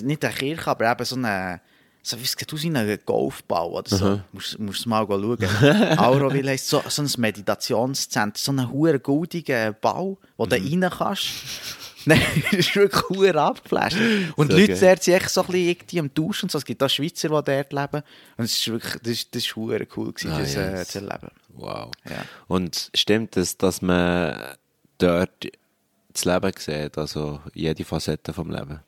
nicht eine Kirche, aber eben so eine, so wie es sieht aus wie ein Golfbau oder so. Musst, musst es mal schauen. Auroville heisst so, so ein Meditationszentrum, so ein hure goldiger Bau, wo du rein kannst. Nein, das ist wirklich hure abgeflasht. Und So die Leute dort sind echt so ein bisschen am Tauschen und so. Es gibt auch Schweizer, die dort leben. Und es ist wirklich, das ist, das ist cool gewesen, Ah, das äh, yes. zu erleben. Wow. Ja. Und stimmt es, dass man dort das Leben sieht, also jede Facette vom Leben?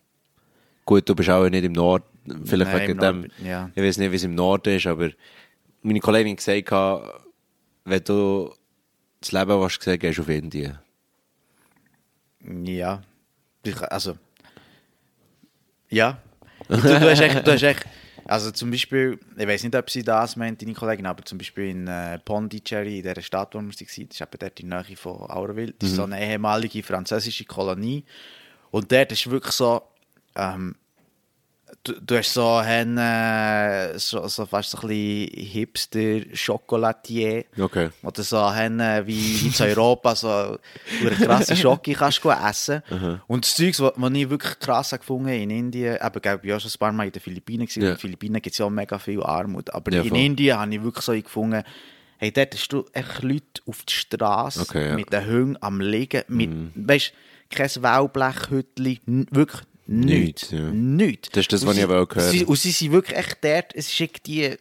Gut, du bist auch nicht im Norden, vielleicht Nein, wegen dem, ja. ich weiß nicht, wie es im Norden ist, aber meine Kollegin hat gesagt, wenn du das Leben willst sehen, gehst du auf Indien. Ja. Also. Ja. Du, du, hast echt, du hast echt. Also zum Beispiel, ich weiß nicht, ob sie das meint, deine Kollegin, aber zum Beispiel in äh, Pondicherry, in dieser Stadt, wo wir waren, das ist eben dort in der Nähe von Auroville, das ist so eine ehemalige französische Kolonie. Und dort ist wirklich so, ähm, du, du hast so, einen, äh, so, so fast so ein bisschen Hipster-Chocolatier. Okay. Oder so haben, äh, wie, wie zu Europa so eine krasse Schocke kannst du essen. Und das Zeug, was ich wirklich krass habe gefunden in Indien, eben, gell, ich war schon ein paar Mal in den Philippinen. Ja. In den Philippinen gibt es ja auch mega viel Armut. Aber Ja, in voll. Indien habe ich wirklich so gefunden, hey, dort hast du echt Leute auf der Straße Okay, ja. Mit den Hunden am Liegen, mit, weißt kein Wellblechhütchen, wirklich nichts. Nichts, ja. Nichts. Das ist das, Und was ich sie- aber auch gehört habe. Und sie sind wirklich echt dort, es ist irgendwie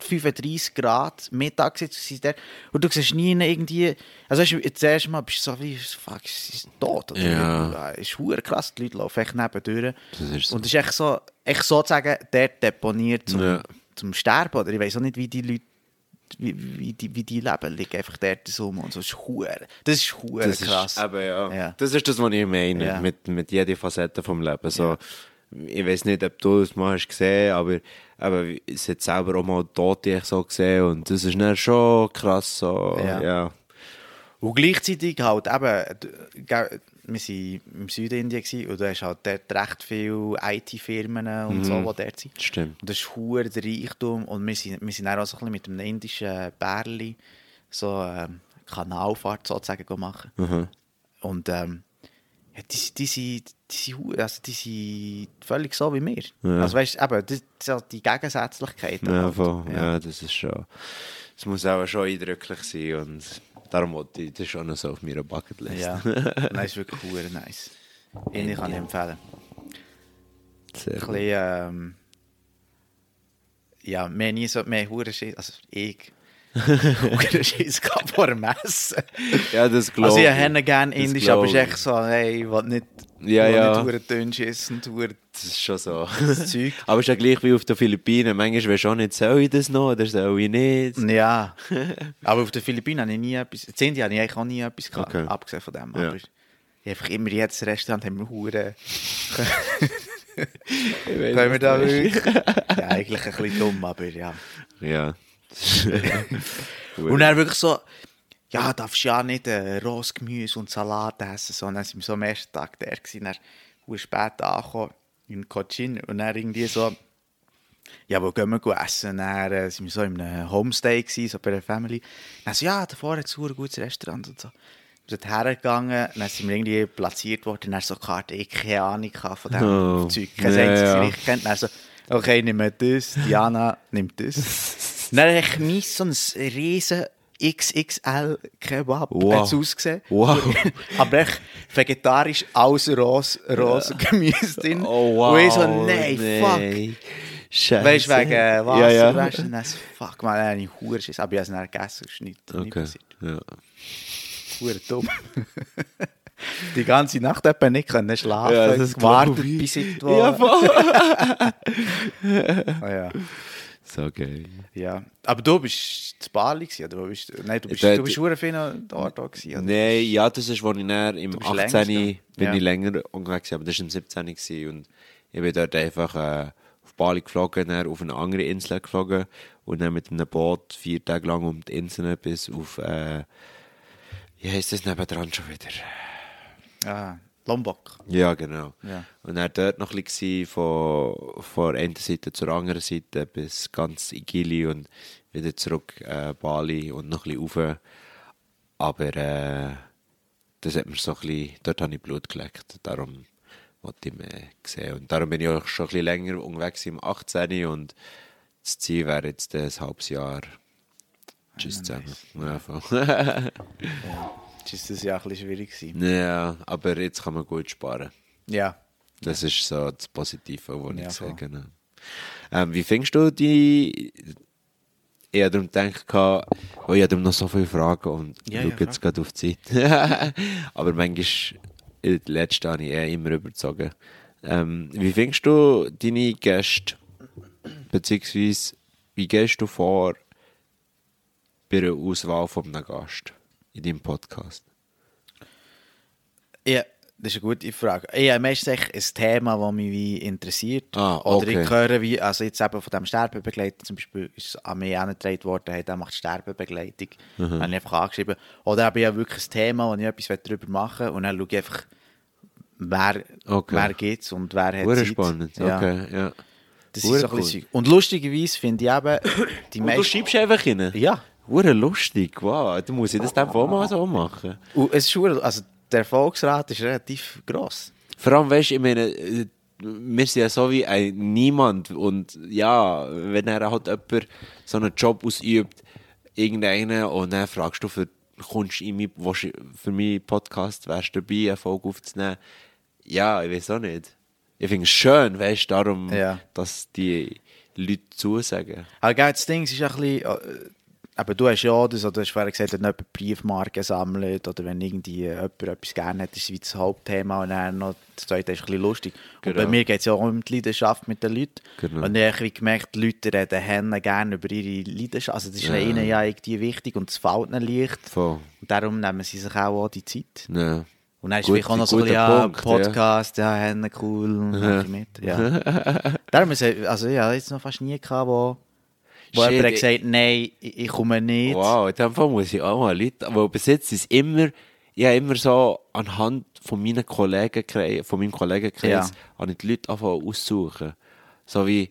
35 Grad, Mittag sitzt sie dort und du siehst nie irgendwie, also weißt du, das erste Mal bist du so wie, fuck, sie ist tot. Oder? Ja. Es ist hure krass, die Leute laufen echt nebendurch. Das ist so. Und es ist echt so, echt sozusagen dort deponiert zum, Ja. zum Sterben, oder ich weiß auch nicht, wie die Leute wie, wie, die, wie die leben, liegen einfach dort rum und so. Das ist hure, das ist Das krass. Ist, aber ja, Ja. Das ist das, was ich meine, Ja. mit, mit jeder Facette vom Leben. So, Ich weiß nicht, ob du es mal hast gesehen aber, aber es hat selber auch mal Tote so gesehen und das ist dann schon krass. So, Ja. ja. Und gleichzeitig halt eben, wir waren im Südindien und da hast halt dort recht viele IT-Firmen und so, die dort sind. Stimmt. Und das ist der Reichtum und wir sind, wir sind auch so ein bisschen mit einem indischen Bärli so ähm, Kanalfahrt sozusagen machen. Und ähm, ja, die, die, sind, die, sind, also die sind völlig so wie wir. Ja. Also weißt du, das, halt die Gegensätzlichkeit. Ja, halt. Ja. ja. das ist schon. Es muss auch schon eindrücklich sein und ich, das ist schon so auf meiner Bucketlist. Ja, das ist wirklich hure nice. Indien kann ich empfehlen. Sehr Ein bisschen, ähm, ja, wir haben nie so, mehr hure Schiss, also ich, hure Schiss gehabt vor dem Essen. Ja, das glaube Also ich ich. hätte gerne Indisch, aber es ist echt so, hey, ich will nicht, Ja, ja. nicht hure dünn essen und hure Das ist schon so. das Zeug. Aber es ist ja gleich wie auf den Philippinen. Manchmal du auch nicht, soll ich das noch oder soll ich nicht? Ja, aber auf den Philippinen habe ich nie etwas, in Indien habe ich eigentlich auch nie etwas gehabt, Okay. abgesehen von dem, Ja. aber ich einfach immer jedes Restaurant haben wir hure... Können wir da wirklich? Ja, eigentlich ein bisschen dumm, aber ja. Ja. Und dann wirklich so, ja, darfst ja nicht äh, rohes Gemüse und Salat essen. Dann sind wir so am ersten Tag der gewesen, dann sehr spät angekommen in Cochin und dann irgendwie so, ja, wo gehen wir gut essen? Und dann äh, sind wir so in einem Homestay gewesen, so bei einer Family. Dann so, ja, davor hat es ein gutes Restaurant und so. Wir sind hergegangen, dann sind wir irgendwie platziert worden, dann so Karte, ich keine Ahnung von diesem Oh, Zeug, kein einziges ja. Gericht kennt. Dann so, okay, nimm das, Diana nimmt das. dann habe ich mich so ein riesen XXL Kebab Wow. hat's ausgesehen. Wow. Aber echt vegetarisch, alles Ros, rosa Gemüse drin. Oh, wow. Und ich so, nein, fuck. Scheiße. Weißt du, wegen äh, Wasser, Ja, ja. weißt du, so, fuck, man, dann habe ich Huren Schiss. Aber ich habe es dann gegessen, ist nicht, nicht Okay. passiert. Ja. Dumm. Die ganze Nacht etwa nicht können schlafen, Ja, das gewartet, ich. bis ich Ja, voll. Ah, ja. So geil. ja. Aber du bist zu Bali gewesen, oder? wo Bist, du- nein, du bist, Dort- du bist Huren viel dort auch gewesen? Nein, ja, das ist, als ich dann im Du bist längst 18. da. bin Ja. ich länger unterwegs aber das war im 17. gewesen und ich bin dort einfach äh, auf Bali geflogen, dann auf eine andere Insel geflogen und dann mit einem Boot vier Tage lang um die Insel bis auf, äh, wie heisst das nebendran schon wieder? Ah, Lombok. Ja, genau. Ja. Und dann dort noch ein bisschen von, von der einen Seite zur anderen Seite bis ganz Igili und wieder zurück äh, Bali und noch ein bisschen rauf. Aber äh, das hat mir so ein bisschen, dort habe ich Blut geleckt. Darum wollte ich mehr sehen. Und darum bin ich auch schon ein bisschen länger unterwegs im 18. und das Ziel wäre jetzt ein halbes Jahr. Tschüss zusammen. Ja, voll. Das ist das ja ein bisschen schwierig gewesen. ja, aber jetzt kann man gut sparen. Ja. Das ist so das Positive, was Ja, ich voll. sage. ne. Ähm, wie findest du die... Ich habe darum gedacht, oh, ich habe noch so viele Fragen und Ja, ich ja, schaue jetzt gerade auf die Zeit. Aber manchmal, in der letzten habe ich eh immer überzogen. Ähm, wie findest du deine Gäste? Beziehungsweise, wie gehst du vor bei der Auswahl von einem Gast in deinem Podcast? Ja, das ist eine gute Frage. Ich habe meistens ein Thema, das mich wie interessiert. Ah, Oder okay. ich höre, wie, also jetzt eben von dem Sterbebegleiter zum Beispiel, ist an mich angetragen worden, hey, der macht Sterbebegleitung. Mhm. Dann habe ich einfach angeschrieben. Oder habe ich ja wirklich ein Thema, wo ich etwas darüber machen will und dann schaue ich einfach, wer, Okay. wer gibt es und wer hat Hure Zeit. spannend, Ja, okay, ja. Das ist so ein cool. bisschen Zeug. Und lustigerweise finde ich eben, die Und du meisten... schreibst einfach rein? Ja. Hure lustig, wow. Du musst das dann auch mal so machen. Und es ist also der Erfolgsrat ist relativ gross. Vor allem, weißt du, ich meine, äh, wir sind ja so wie ein Niemand. Und ja, wenn er halt jemand so einen Job ausübt, irgendeinen, und dann fragst du, für, kommst du in mein, für meinen Podcast, wärst du dabei, eine Folge aufzunehmen? Ja, ich weiß auch nicht. Ich finde es schön, weißt du, darum, Ja. dass die Leute zusagen. Aber das Ding ist ein bisschen... Aber du hast ja auch das, oder du hast vorher gesagt, wenn jemand Briefmarken sammelt oder wenn irgendwie jemand etwas gerne hat, ist es das Hauptthema und dann noch das zweite ist ein bisschen lustig. Und Genau. bei mir geht es ja auch um die Leidenschaft mit den Leuten. Genau. Und ich habe gemerkt, die Leute reden Hennen gerne über ihre Leidenschaft. Also das ist Ja. ihnen ja irgendwie wichtig und es fällt ihnen leicht. Voll. Und darum nehmen sie sich auch, auch die Zeit. Ja. Und dann ist Gut- vielleicht auch noch so ein ja, Punkt, ja. Podcast, ja, Hennen cool, und Ja. ja. mit. Ja. darum ist es, also ja, jetzt noch fast nie gehabt, wo, wo Shit, jemand hat gesagt nein, ich, ich komme nicht. Wow, in dem Fall muss ich auch mal Leute, weil bis jetzt ist immer, ich habe immer so anhand von meinen Kollegen, von meinem Kollegenkreis, Ja. habe ich die Leute anfangen aussuchen. So wie,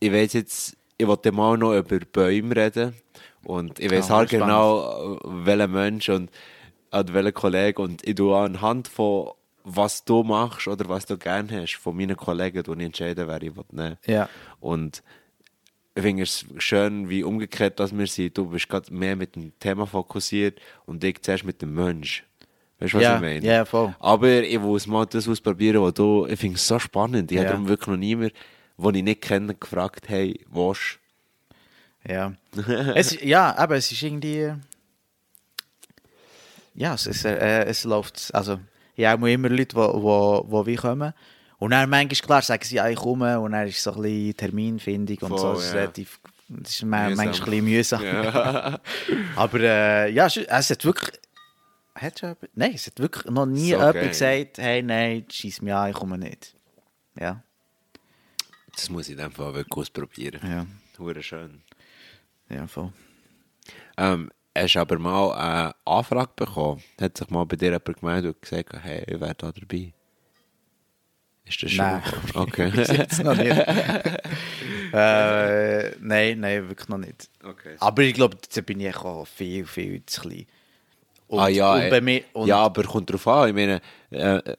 ich weiß jetzt, ich wollte mal noch über Bäume reden und ich weiß Ah, halt genau, welcher Mensch und oder welcher Kollege und ich tue anhand von was du machst oder was du gerne hast, von meinen Kollegen, ich entscheiden, wer ich will. Ja. Und ich finde es schön, wie umgekehrt dass wir sind. Du bist gerade mehr mit dem Thema fokussiert und ich zuerst mit dem Mensch. Weißt du, was Ja, ich meine? ja, voll. Aber ich muss mal das ausprobieren, was du, ich finde es so spannend. Ich Ja. habe wirklich noch niemanden, den ich nicht kenne, gefragt, hey, was? Ja. es, ist- ja, aber es ist irgendwie. Ja, es, es, äh, es läuft. Also, ja, ich habe immer Leute, die wo, wo wie kommen. Und dann manchmal, klar, sagen sie, ja, ich komme. Und dann ist so ein bisschen Terminfindung und so. Voll, Das ist ja. relativ. Das ist man- manchmal ein bisschen mühsam. Ja. Aber äh, ja, es hat wirklich. Hat schon Nein, es hat wirklich noch nie So jemand geil. gesagt, hey, nein, schieß mich an, ich komme nicht. Ja, das muss ich in dem Fall wirklich ausprobieren. ja, Hure schön. ja, voll. Ähm, hast aber mal eine Anfrage bekommen? Hat sich mal bei dir jemand gemeldet und gesagt, hey, ich wäre da dabei? Ist das schon? Nein. Okay. Bis noch nicht. äh, nein, nein, wirklich noch nicht. okay. Aber ich glaube, da bin ich auch viel, viel zu klein. Und, ah ja, und äh, bei mir, und, ja, aber kommt drauf an. Ich meine, äh,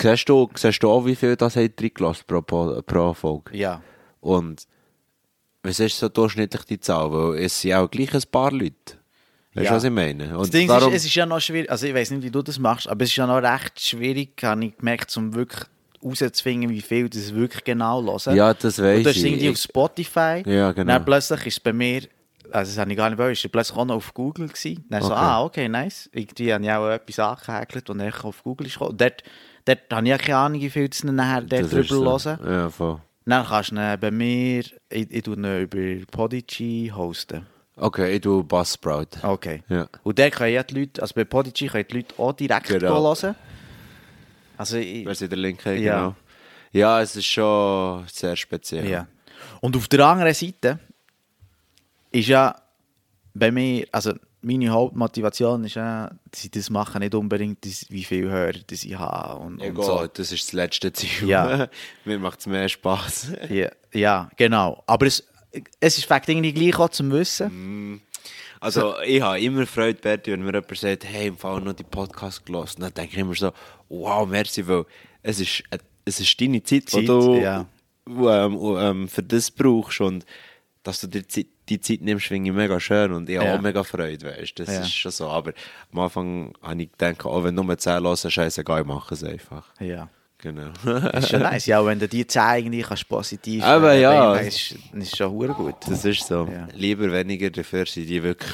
siehst, du, siehst du auch, wie viel das hat reingelassen pro, pro, Folge? ja. Und was ist so durchschnittlich die Zahl? Weil es sind auch gleich ein paar Leute. Weißt du, Ja. was ich meine? Das Und Ding darum, ist, es ist ja noch schwierig, also ich weiß nicht, wie du das machst, aber es ist ja noch recht schwierig, habe ich gemerkt, um wirklich herauszufinden, wie viel das wirklich genau hören. ja, das Und weiss du hast ich. irgendwie auf Ich- Spotify. Ja, genau. Dann plötzlich ist es bei mir, also das habe ich gar nicht gewusst, ist plötzlich auch noch auf Google gewesen. Dann so, Okay. ah, okay, nice. Irgendwie habe ich auch etwas angehäkelt und dann auf Google ist gekommen. Und Dort, dort habe ich keine Ahnung, wie viel das nachher dort das drüber ist so. hören. Ja, voll. Dann kannst du bei mir, ich, ich tue über Podigy hosten. Okay, ich tue Buzzsprout. Okay. Ja. Und der können ja die Leute, also bei Podigy können die Leute auch direkt Genau. hören. Also ich, Wer sie den Link hat, Ja. genau. Ja, es ist schon sehr speziell. Ja. Und auf der anderen Seite ist ja bei mir, also meine Hauptmotivation ist ja, dass ich das mache, nicht unbedingt, wie viel Hörer das ich habe. Und, und Egal, so. das ist das letzte Ziel. Ja. Mir macht es mehr Spass. Ja, ja, genau. Aber es, es ist fakt irgendwie gleich auch zum Wissen. Also, ich habe immer Freude, Berti, wenn mir jemand sagt, hey, im Fall noch die Podcast gelassen. Dann denke ich immer so, wow, merci, weil es ist, äh, es ist deine Zeit, die du ja. ähm, ähm, für das brauchst. Und dass du dir die Zeit, nimmst, finde ich mega schön. Und ich habe Ja. auch mega Freude, weißt du. Das Ja. ist schon so. Aber am Anfang habe ich gedacht, oh, wenn nur 10 hören, scheißegal, ich mache es einfach. Ja. Genau. Das ist schon nice. Ja, wenn du die zeigen, die kannst positiv Aber äh, ja. beeinflussen, ist, ist schon hure gut. Das ist so. Ja. Lieber weniger, dafür sind die wirklich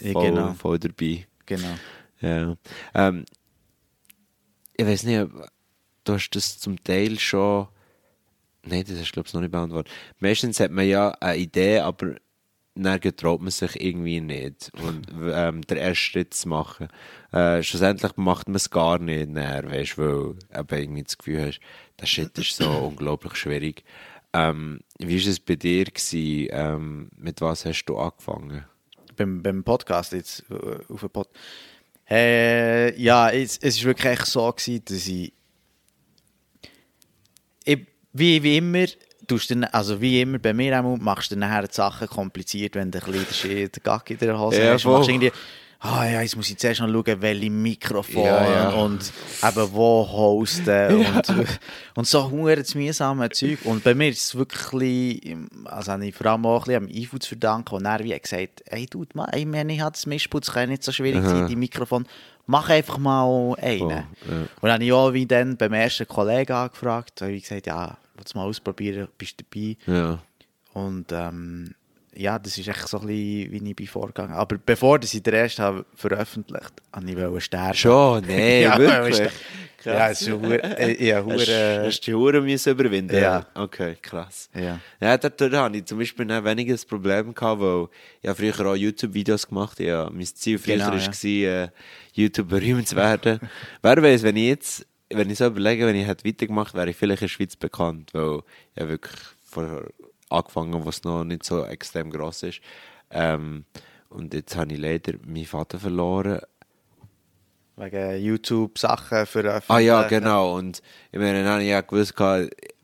Ja, voll, genau. voll dabei. Genau. Ja. Ähm, ich weiß nicht, du hast das zum Teil schon. Nein, das hast du, glaube ich, noch nicht beantwortet. Meistens hat man ja eine Idee, aber dann getraut man sich irgendwie nicht. Und ähm, den ersten Schritt zu machen. Äh, schlussendlich macht man es gar nicht, dann, weißt, weil du eben irgendwie das Gefühl hast, der Shit ist so unglaublich schwierig. Ähm, wie war es bei dir? Gewesen? Ähm, mit was hast du angefangen? beim, beim Podcast jetzt äh, auf dem Pod äh, ja, es, es ist wirklich echt so gewesen, dass ich, ich wie, wie immer tust du dann, also wie immer bei mir auch, machst du dann nachher die Sachen kompliziert, wenn du ein bisschen den Gack in der Hose Ja, hast. Machst irgendwie, ah ja, jetzt muss ich zuerst noch schauen, welche Mikrofon Ja, ja. und eben wo hosten und, und so das mühsame Zeug. Und bei mir ist es wirklich, also habe ich vor allem auch ein bisschen am Eifu zu verdanken, und er wie gesagt, hey du, man, ich meine, ich habe das Mischputz, kann nicht so schwierig sein, die Mikrofon, mach einfach mal einen. Voll, ja. Und dann habe ich auch wie dann beim ersten Kollegen angefragt, habe ich gesagt, ja, du mal ausprobieren, bist du dabei? Ja. Und ähm, ja, das ist echt so ein bisschen, wie ich bin vorgegangen. Aber bevor ich den ersten habe veröffentlicht habe, ich wollte sterben. Schon? Nee, Ja, wirklich? weißt Ja, es ist äh, ja, Hast, hure- hast du die müssen überwinden? Ja. Okay, krass. Ja. Ja, dort hatte ich zum Beispiel dann weniger das Problem, gehabt, weil ich habe früher auch YouTube-Videos gemacht ja, Mein Ziel früher Genau, war, ja. äh, YouTube berühmt zu werden. Wer weiß, wenn ich jetzt, wenn ich so überlege, wenn ich hätte weitergemacht wäre ich vielleicht in der Schweiz bekannt, weil ich wirklich vor, angefangen, was noch nicht so extrem gross ist. Ähm, und jetzt habe ich leider meinen Vater verloren. Wegen YouTube-Sachen veröffentlichen. Ah ja, genau. Und ich meine, dann habe ich ja gewusst,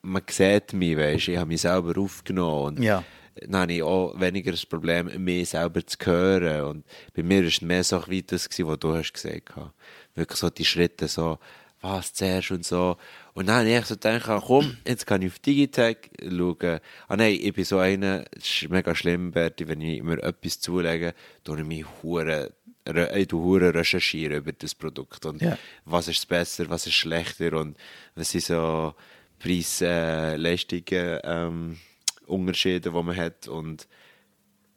man sieht mich, weißt, ich habe mich selber aufgenommen. Und Ja. dann habe ich auch weniger das Problem, mich selber zu hören. Und bei mir war es mehr so das, gewesen, was du hast gesagt hast. Wirklich so die Schritte, so, was zuerst und so. Und dann habe ich so gedacht, komm, jetzt kann ich auf Digitech schauen. Ah nein, ich bin so einer, es ist mega schlimm, Berti, wenn ich mir etwas zulege, tue ich mich hure ich recherchieren über das Produkt und Ja. was ist besser, was ist schlechter und was sind so Preis-Leistungen ähm, Unterschiede, die man hat und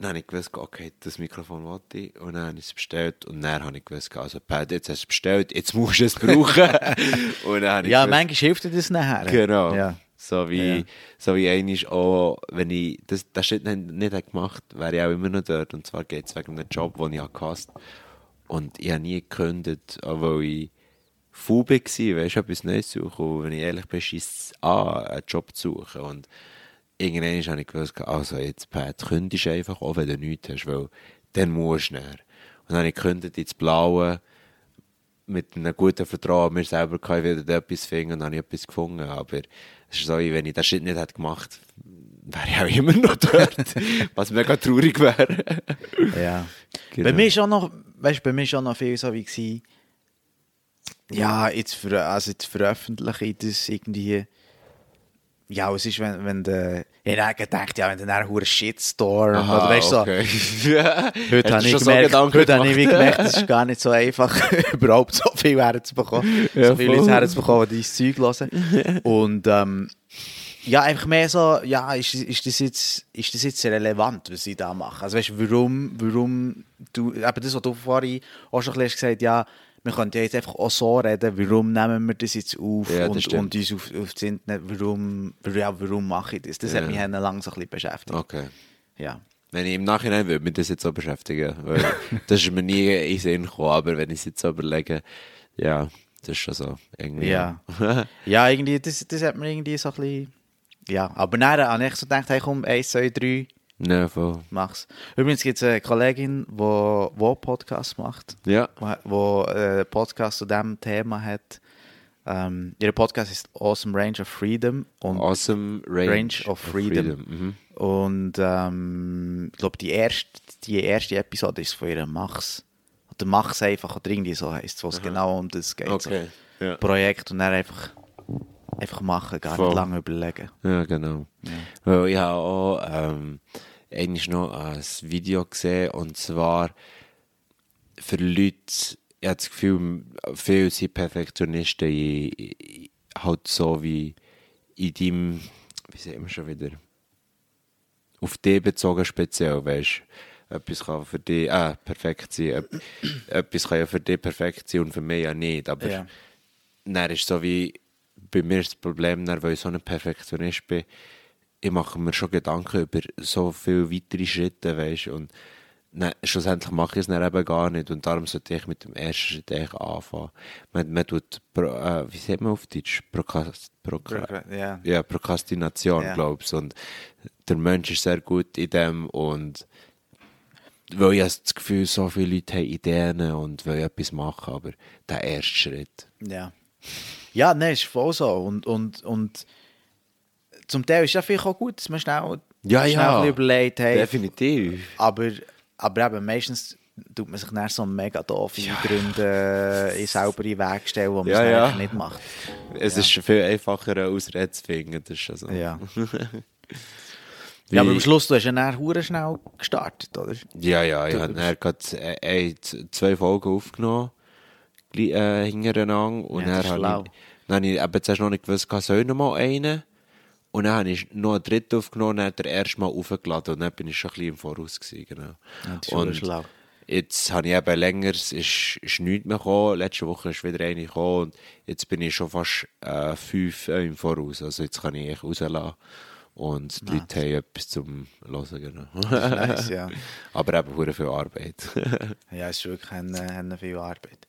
dann habe ich gewusst, okay, das Mikrofon wollte ich und dann habe ich es bestellt und dann habe ich gewusst, also Pat, jetzt hast du es bestellt, jetzt musst du es brauchen und dann habe ich Ja, gewusst, manchmal hilft dir das nachher. Genau. Ja. So wie, Ja. so wie einmal auch, wenn ich das, das Schritt nicht, nicht gemacht wäre ich auch immer noch dort. Und zwar geht es wegen einem Job, den ich gehasst. Und ich habe nie gekündigt, weil ich faul war, weißt du, etwas Neues suchen. Und wenn ich ehrlich bin, scheisst es an, einen Job zu suchen. Und irgendwann habe ich gewusst, also jetzt, Pat, kündigst einfach, auch wenn du nichts hast, weil dann musst du näher. Und dann habe ich gekündigt ins Blaue, mit einem guten Vertrauen an mir selber kann ich wieder etwas finden und dann habe ich etwas gefunden. Aber es ist so, wie wenn ich das Schritt nicht hätte gemacht wäre ich auch immer noch dort. was mega traurig wäre. Ja. Genau. Bei mir ist auch noch, weißt du, bei mir ist auch noch viel so wie gewesen, ja, jetzt, ver also jetzt veröffentliche ich das irgendwie, ja, es ist, wenn, wenn der, ich habe gedacht, ja, wenn der dann einen Shitstorm, oder weißt du, so, okay. Heute habe ich, gemerkt, heute habe ich gemerkt, es ist gar nicht so einfach, überhaupt so viel herzubekommen. Ja, so viele voll. Leute herzubekommen, die dein Zeug hören. Und ähm, ja, einfach mehr so, ja, ist, ist, das jetzt, ist das jetzt relevant, was ich da mache? Also weißt du, warum, warum du, eben das, was du vorhin auch schon ein bisschen gesagt hast, ja, wir könnten ja jetzt einfach auch so reden, warum nehmen wir das jetzt auf Ja, das und, und uns auf, auf das Internet, warum, ja, warum mache ich das? Das hat Ja. mich lang so ein bisschen beschäftigt. Okay. Ja. Wenn ich im Nachhinein würde mich das jetzt so beschäftigen, weil das ist mir nie in Sinn gekommen, aber wenn ich es jetzt so überlege, ja, das ist schon so. Irgendwie. Ja. ja, irgendwie, das, das hat mir irgendwie so ein bisschen. Ja, aber dann habe ich so gedacht, hey, komm, 1, 2, 3, Ja, voll. mach's. Übrigens gibt es eine Kollegin, die wo einen Podcast macht, Ja. wo äh, einen Podcast zu diesem Thema hat. Ähm, ihr Podcast ist Awesome Range of Freedom und, Awesome Range, Range of Freedom. Mhm. und ähm, ich glaube, die erste, die erste Episode ist von ihrem Max. Oder Max einfach, oder irgendwie so heisst es, wo es genau um das geht. Okay. So. Ja. Projekt und dann einfach, einfach machen, gar Voll. nicht lange überlegen. Ja, genau. Weil ich habe auch ähm, eigentlich noch ein Video gesehen und zwar für Leute, ich habe das Gefühl, viele sind Perfektionisten, in, in, halt so wie in deinem, wie sagt man schon wieder, auf dich bezogen speziell, weißt etwas kann für dich äh, perfekt sein, etwas kann ja für dich perfekt sein und für mich ja nicht, aber Ja. dann ist so wie, bei mir ist das Problem, dann, weil ich so ein Perfektionist bin, ich mache mir schon Gedanken über so viele weitere Schritte, weißt und dann, schlussendlich mache ich es dann eben gar nicht und darum sollte ich mit dem ersten Schritt eigentlich anfangen. Man, man tut, Pro, äh, wie sagt man auf Deutsch? Prokast, Prokra, Ja. ja, Prokrastination, Ja. glaube ich. Und der Mensch ist sehr gut in dem und weil ich das Gefühl, so viele Leute haben Ideen und wollen etwas machen, aber der erste Schritt. Ja. Ja, nein, ist voll so. Und, und, und zum Teil ist ja vielleicht auch gut, dass man schnell, Ja, schnell ja. überlegt hat. Definitiv. Aber, aber eben, meistens tut man sich dann so mega doofe Gründe in selber in den Weg stellen, wo man Ja, es ja. nicht macht. Es ist viel einfacher, eine Ausrede zu finden. Das ist schon so. Ja. Ja, aber am Schluss, du hast ja hure schnell gestartet, oder? Ja, ja, ich habe dann gerade äh, äh, zwei Folgen aufgenommen, äh, hintereinander. Und Ja, dann habe ich, dann habe ich eben zuerst noch nicht gewusst, soll ich noch mal einen? Und dann habe ich noch einen dritten aufgenommen, dann hat er erst mal aufgeladen und dann bin ich schon ein bisschen im Voraus gewesen, genau. Ja, das ist schon und schlau. jetzt habe ich eben länger, es ist, ist nichts mehr gekommen, letzte Woche ist wieder eine gekommen und jetzt bin ich schon fast äh, fünf äh, im Voraus, also jetzt kann ich echt rauslassen. Und die Leute haben etwas zum Hören, genau. Nice, ja. Aber eben hure viel Arbeit. Ja, es ist wirklich eine, eine viel Arbeit.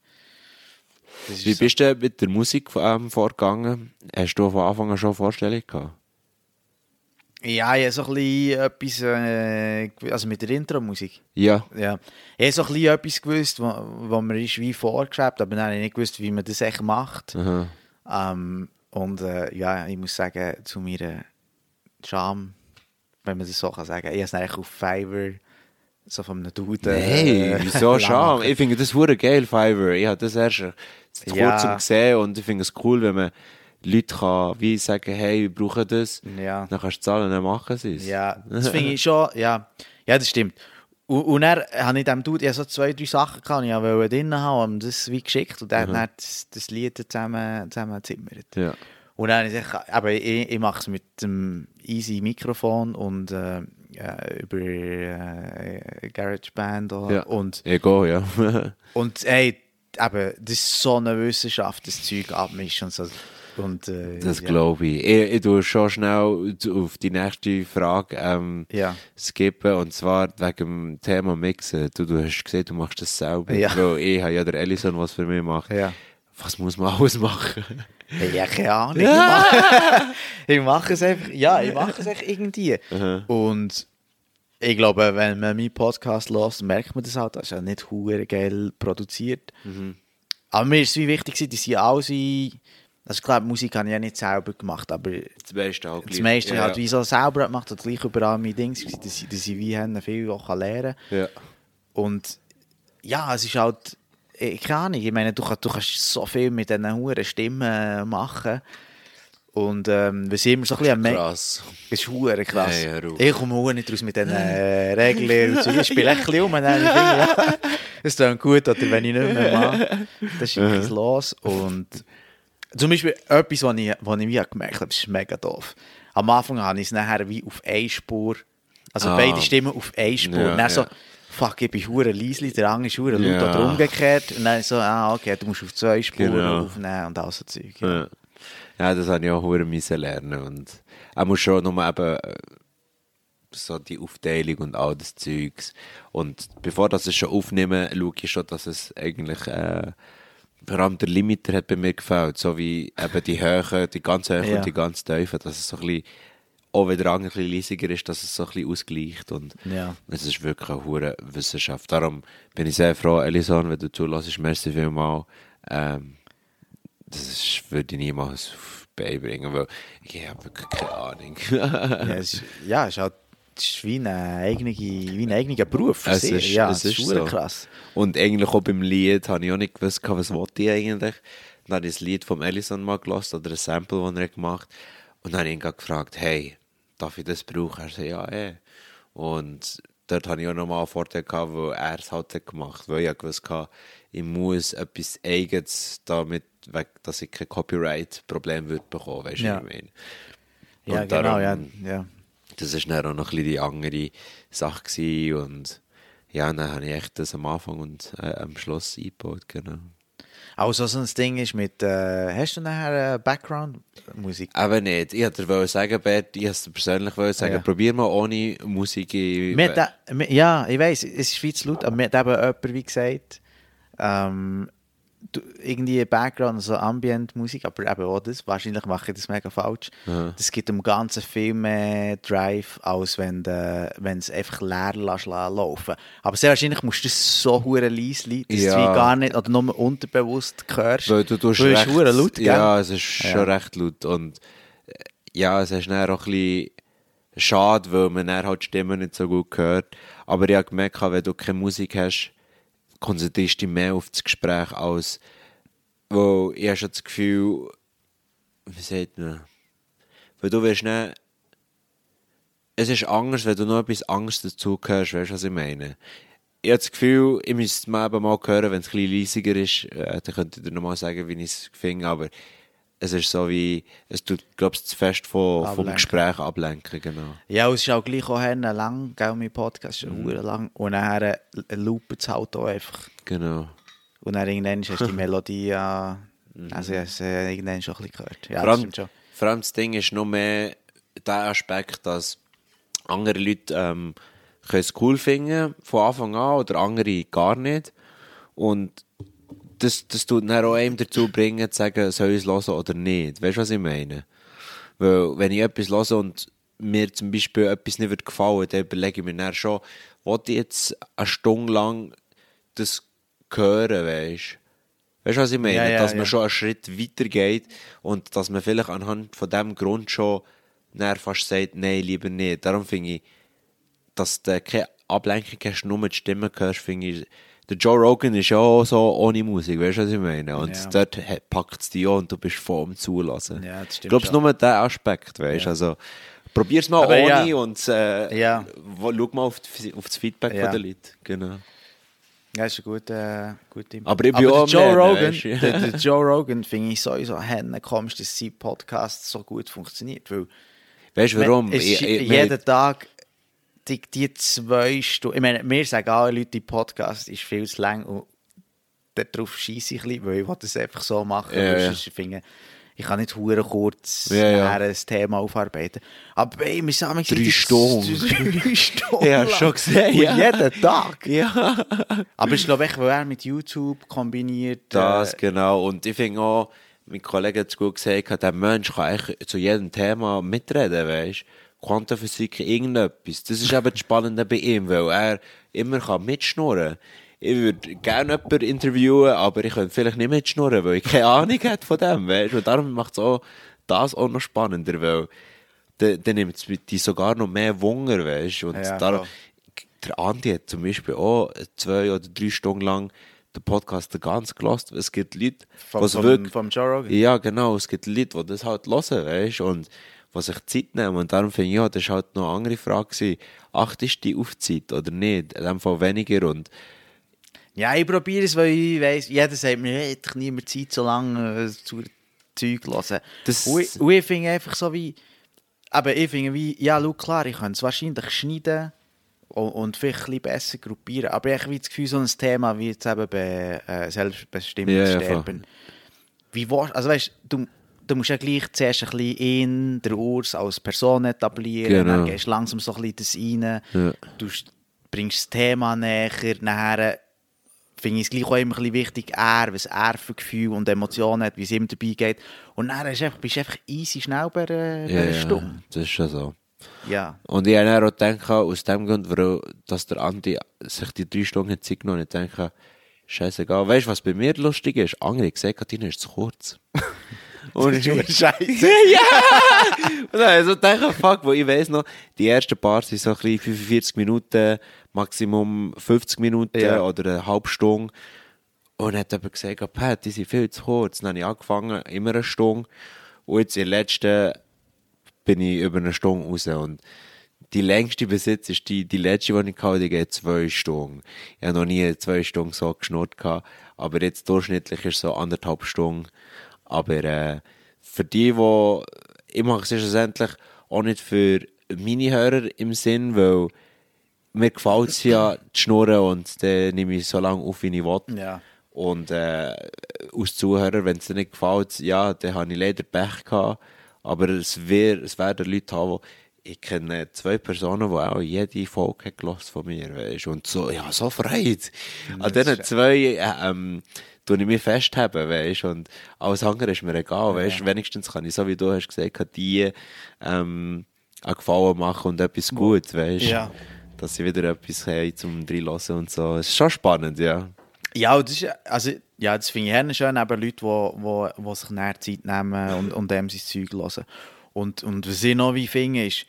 Wie so. bist du mit der Musik ähm, vorgegangen? Hast du von Anfang an schon Vorstellungen gehabt? Ja, ich habe so ein bisschen etwas, äh, gew- also mit der Intro-Musik. Ja. Ja. Ich habe so ein bisschen etwas gewusst, wo, wo mir ist wie vorgeschwebt, aber dann habe ich nicht gewusst, wie man das echt macht. Ähm, und äh, ja, ich muss sagen, zu meiner Scham, wenn man das so kann sagen, ich habe es eigentlich auf Fiverr so von einem Dude... Nein, wieso Scham? Ich finde das hure geil, Fiverr. Ich habe das erst vor Ja. kurzem gesehen und ich finde es cool, wenn man Leute kann, wie sagen, hey, wir brauchen das. Ja. Dann kannst du zahlen, dann machen sie es. Ja, das finde ich schon, ja. Ja, das stimmt. Und, und dann habe ich dem Dude, ich hatte so zwei, drei Sachen, gehabt, die ich wollte drin haben und das wie geschickt und der hat dann das, das Lied zusammen, zusammen gezimmert. Ja. Und dann habe ich gesagt, aber ich, ich mache es mit dem easy Mikrofon und äh, äh, über äh, GarageBand oder- Ja. und, gehe, ja. und ey, eben, das ist so eine Wissenschaft, das Zeug abmischen und so. Und, äh, Das ja. glaube ich. ich. Ich tue schon schnell auf die nächste Frage ähm, Ja. skippen. Und zwar wegen dem Thema Mixen. Du, du hast gesehen, du machst das selber. Ja. Weil ich habe ja der Ellison, was für mich macht. Ja. Was muss man alles machen? Hey, ja, keine Ahnung. Ich mache, ich mache es einfach, ja, ich mache es einfach irgendwie. Und ich glaube, wenn man meinen Podcast hört, merkt man das halt, das ist ja nicht geil produziert. Aber mir ist es wie wichtig, dass sie alle, also klar, die Musik habe ich ja nicht selber gemacht, aber Das meiste auch das meiste halt wie so selber gemacht und gleich überall meine Dings, dass ich, dass ich wie haben, viel auch kann lernen kann. Ja. Und ja, es ist halt, ich keine Ahnung, ich meine, du, du kannst so viel mit diesen hohen Stimmen machen. Und ähm, was ich immer so ein bisschen am Krass. Das ist hure krass. Ich komme nicht raus mit diesen äh, Regeln. und so. Ich spiele ein bisschen um und dann ich, ja, es gut, oder wenn ich nicht mehr mache, dann ist etwas los. Und zum Beispiel etwas, was ich, was ich wie gemerkt habe, das ist mega doof. Am Anfang habe ich es nachher wie auf eine Spur, also Ah. beide Stimmen auf eine Spur. Ja, dann so, ja. fuck, ich bin hure leisli, der andere ist hure laut Ja. oder umgekehrt. Und dann so, ah, okay, du musst auf zwei Spuren Genau. aufnehmen und all so Zeug. Ja. Ja. ja, das habe ich auch hure müssen lernen und er muss schon nur eben äh, so die Aufteilung und all das Zeugs und bevor das es schon aufnehmen, schaue ich schon, dass es eigentlich äh, vor allem der Limiter hat bei mir gefällt, so wie eben die Höhe, die ganz Höhe Ja. und die ganz Tiefe, dass es so ein bisschen auch wenn der andere ein bisschen leisiger ist, dass es so ein bisschen ausgleicht und Ja. es ist wirklich eine hure Wissenschaft. Darum bin ich sehr froh, Elison, wenn du zulässt, merci vielmal. Ähm, das ist, würde ich niemals beibringen, weil ich habe wirklich keine Ahnung. Ja, es ist, ja, es ist halt ist wie ein eigener, wie ein eigener Beruf Es ist- ja, es ist, so. krass. Und eigentlich auch beim Lied habe ich auch nicht gewusst, was wollte ich eigentlich. Dann habe ich das Lied vom Ellison mal gelassen oder ein Sample, das er gemacht hat. Und dann habe ich ihn gefragt, hey, darf ich das brauchen? Er sagte, ja, eh. Und dort hatte ich auch nochmal einen Vorteil, gehabt, weil er es halt hat gemacht Weil ich ja gewusst hatte, ich muss etwas Eigenes damit, weg, dass ich kein Copyright-Problem würde bekommen, weißt du, Ja. was ich meine? Ja, Und genau, darum- ja. ja. Das war dann auch noch ein bisschen die andere Sache. Gewesen. Und ja, dann habe ich echt das am Anfang und äh, am Schluss eingebaut, genau. Also so ein Ding ist mit, äh, hast du nachher äh, Background-Musik? Aber nicht. Ich wollte dir sagen, Bert, ich wollte persönlich sagen, Ja. probier mal ohne Musik. da- ja, ich weiß, es ist viel zu laut, aber mir hat eben jemand wie gesagt, ähm, irgendwie Background, also Ambient-Musik, aber eben auch das, wahrscheinlich mache ich das mega falsch. Das gibt dem Ganzen viel mehr Drive, als wenn du es einfach leer lässt laufen. Aber sehr wahrscheinlich musst du das so hure leise, dass Ja. du gar nicht, oder nur unterbewusst hörst. Weil du tust Weil es recht, laut, gell? Ja, es ist Ja. schon recht laut. Und äh, ja, es ist dann auch ein bisschen schade, weil man dann halt die Stimme nicht so gut hört. Aber ich habe gemerkt, wenn du keine Musik hast, konzentrierst du dich mehr auf das Gespräch als, weil ich habe schon das Gefühl, wie sagt man, weil du wirst nicht, es ist anders, wenn du noch etwas Angst dazu hörst, weißt du, was ich meine? Ich habe das Gefühl, ich müsste es mal mal hören, wenn es ein bisschen leisiger ist, äh, dann könnte ich dir nochmal sagen, wie ich es finde, aber es ist so wie, es tut, glaubst zu fest von, vom. Gespräch ablenken, genau. Ja, und es ist auch gleich auch Herne lang, gell, mein Podcast ist Mhm. lang. Und dann äh, loopt es halt auch einfach. Genau. Und dann irgendwann hast du die Melodie ja, also ich habe es äh, irgendwann schon ein bisschen gehört. Ja, vor, das allem, schon. vor allem das Ding ist noch mehr der Aspekt, dass andere Leute ähm, können es cool finden von Anfang an oder andere gar nicht. Und das, das tut dann auch einem dazu bringen, zu sagen, soll ich es hören oder nicht. Weißt du, was ich meine? Weil, wenn ich etwas höre und mir zum Beispiel etwas nicht wird gefallen, dann überlege ich mir dann schon, wollte ich jetzt eine Stunde lang das hören, weißt Weißt du, was ich meine? Ja, ja, dass man ja. schon einen Schritt weiter geht und dass man vielleicht anhand von dem Grund schon dann fast sagt, nein, lieber nicht. Darum finde ich, dass du keine Ablenkung hast, nur die Stimme hörst, finde ich, der Joe Rogan ist ja auch so ohne Musik, weißt du, was ich meine? Und Ja. dort packt es dich an und du bist voll am Zulassen. Ja, das stimmt Ich glaube, schon. nur der Aspekt, weißt du? Ja. Also, probier's mal Aber ohne ja. und äh, Ja. wo- schau mal auf, die, auf das Feedback Ja. von den Leuten. Genau. Ja, ist ein guter, guter Input. Aber ich bin der auch Joe Rogan, weisst du. der, der Joe Rogan finde ich sowieso Hennen komisch, dass sein Podcast so gut funktioniert. Weil Weißt du warum? Es Ich- ist ich- jeden Tag die, die zwei Stunden. Ich meine, mir sagen alle Leute, die Podcast ist viel zu lang und darauf schieße ich ein bisschen, weil ich das einfach so machen. Ja, ja. sonst finde ich, ich kann nicht hure kurz Ja, ja. ein Thema aufarbeiten. Aber ist es manchmal Drei Stunden. Drei Stunden. Ja, schon gesehen, ja. Jeden Tag. ja. Aber ich glaube, weil er mit YouTube kombiniert. Das, äh, genau. Und ich finde auch, mein Kollege hat es gut gesagt, der Mensch kann eigentlich zu jedem Thema mitreden, weißt Quantenphysik, irgendetwas. Das ist eben das Spannende bei ihm, weil er immer kann mitschnurren Ich würde gerne jemanden interviewen, aber ich könnte vielleicht nicht mitschnurren, weil ich keine Ahnung hätte von dem, weißt Und darum macht es auch das auch noch spannender, weil dann, nimmt es dich sogar noch mehr Wunder, weißt Und Ja, darum, der Andi hat zum Beispiel auch zwei oder drei Stunden lang den Podcast ganz gelost. Es gibt Leute, vom, vom, wirklich, vom Joe Rogan. ja genau, es gibt Leute, die das halt hören, weißt und was sich Zeit nehmen. Und darum finde ich, ja, das war halt noch eine andere Frage. Gewesen. Achtest du die auf die Zeit oder nicht? In dem Fall weniger. Und Ja, ich probiere es, weil ich weiss, jeder sagt mir, hey, ich nie mehr Zeit so lange äh, zu Zeug hören. Das- Und ich, ich finde einfach so wie, aber ich finde wie, ja, schau, klar, ich könnte es wahrscheinlich schneiden und, und vielleicht ein besser gruppieren, aber ich habe wie das Gefühl, so ein Thema wie jetzt eben bei äh, selbstbestimmtes Ja, ja, voll. Sterben. Wie war, also weißt du, du musst ja gleich zuerst ein bisschen ihn, der Urs, als Person etablieren, Genau. dann gehst du langsam so ein bisschen das rein, Ja. du bringst das Thema näher, nachher finde ich es gleich auch immer ein bisschen wichtig, er, was er für Gefühle und Emotionen hat, wie es ihm dabei geht. Und dann ist einfach, bist du einfach easy schnell bei, bei ja, einer ja, Stunde. das ist schon so. Ja. Und ich habe auch gedacht, aus dem Grund, warum, dass der Andi sich die drei Stunden Zeit genommen hat, ich denke, scheißegal. Weißt du, was bei mir lustig ist? Andere gesagt, deine ist zu kurz. Und ich, Scheiße. Und dann also denke fuck, wo ich weiss noch, die ersten paar sind so ein bisschen 45 Minuten, Maximum 50 Minuten Ja. oder eine halbe Stunde. Und dann hat jemand gesagt, oh, Pat, die sind viel zu kurz. Dann habe ich angefangen, immer eine Stunde. Und jetzt in der letzten bin ich über eine Stunde raus. Und die längste Besitz ist die, die letzte, die ich hatte, die geht zwei Stunden. Ich habe noch nie zwei Stunden so geschnurrt gehabt. Aber jetzt durchschnittlich ist es so anderthalb Stunden. Aber äh, für die, die ich mache es ja schlussendlich auch nicht für meine Hörer im Sinn, weil mir gefällt es ja zu schnurren und dann nehme ich so lange auf, wie ich will. Ja. Und äh, als Zuhörer, wenn es dir nicht gefällt, ja, dann habe ich leider Pech gehabt. Aber es, wär, es werden Leute haben, die ich kenne zwei Personen, die auch jede Folge haben von mir, weißt Und so, ja, so Freude. An diesen zwei, äh, ähm, tue ich mich festhaben, weißt Und alles andere ist mir egal, weißt Wenigstens kann ich, so wie du hast gesagt, die, ähm, einen Gefallen machen und etwas gut, weißt Ja. Dass sie wieder etwas haben zum Dreilassen und so. Es ist schon spannend, ja. Ja, das ist, ja- also, ja, das finde ich eher schön, eben Leute, die wo, wo, wo sich näher Zeit nehmen und, und dem sein Zeug hören. Und, und was ich noch wie finde, ist,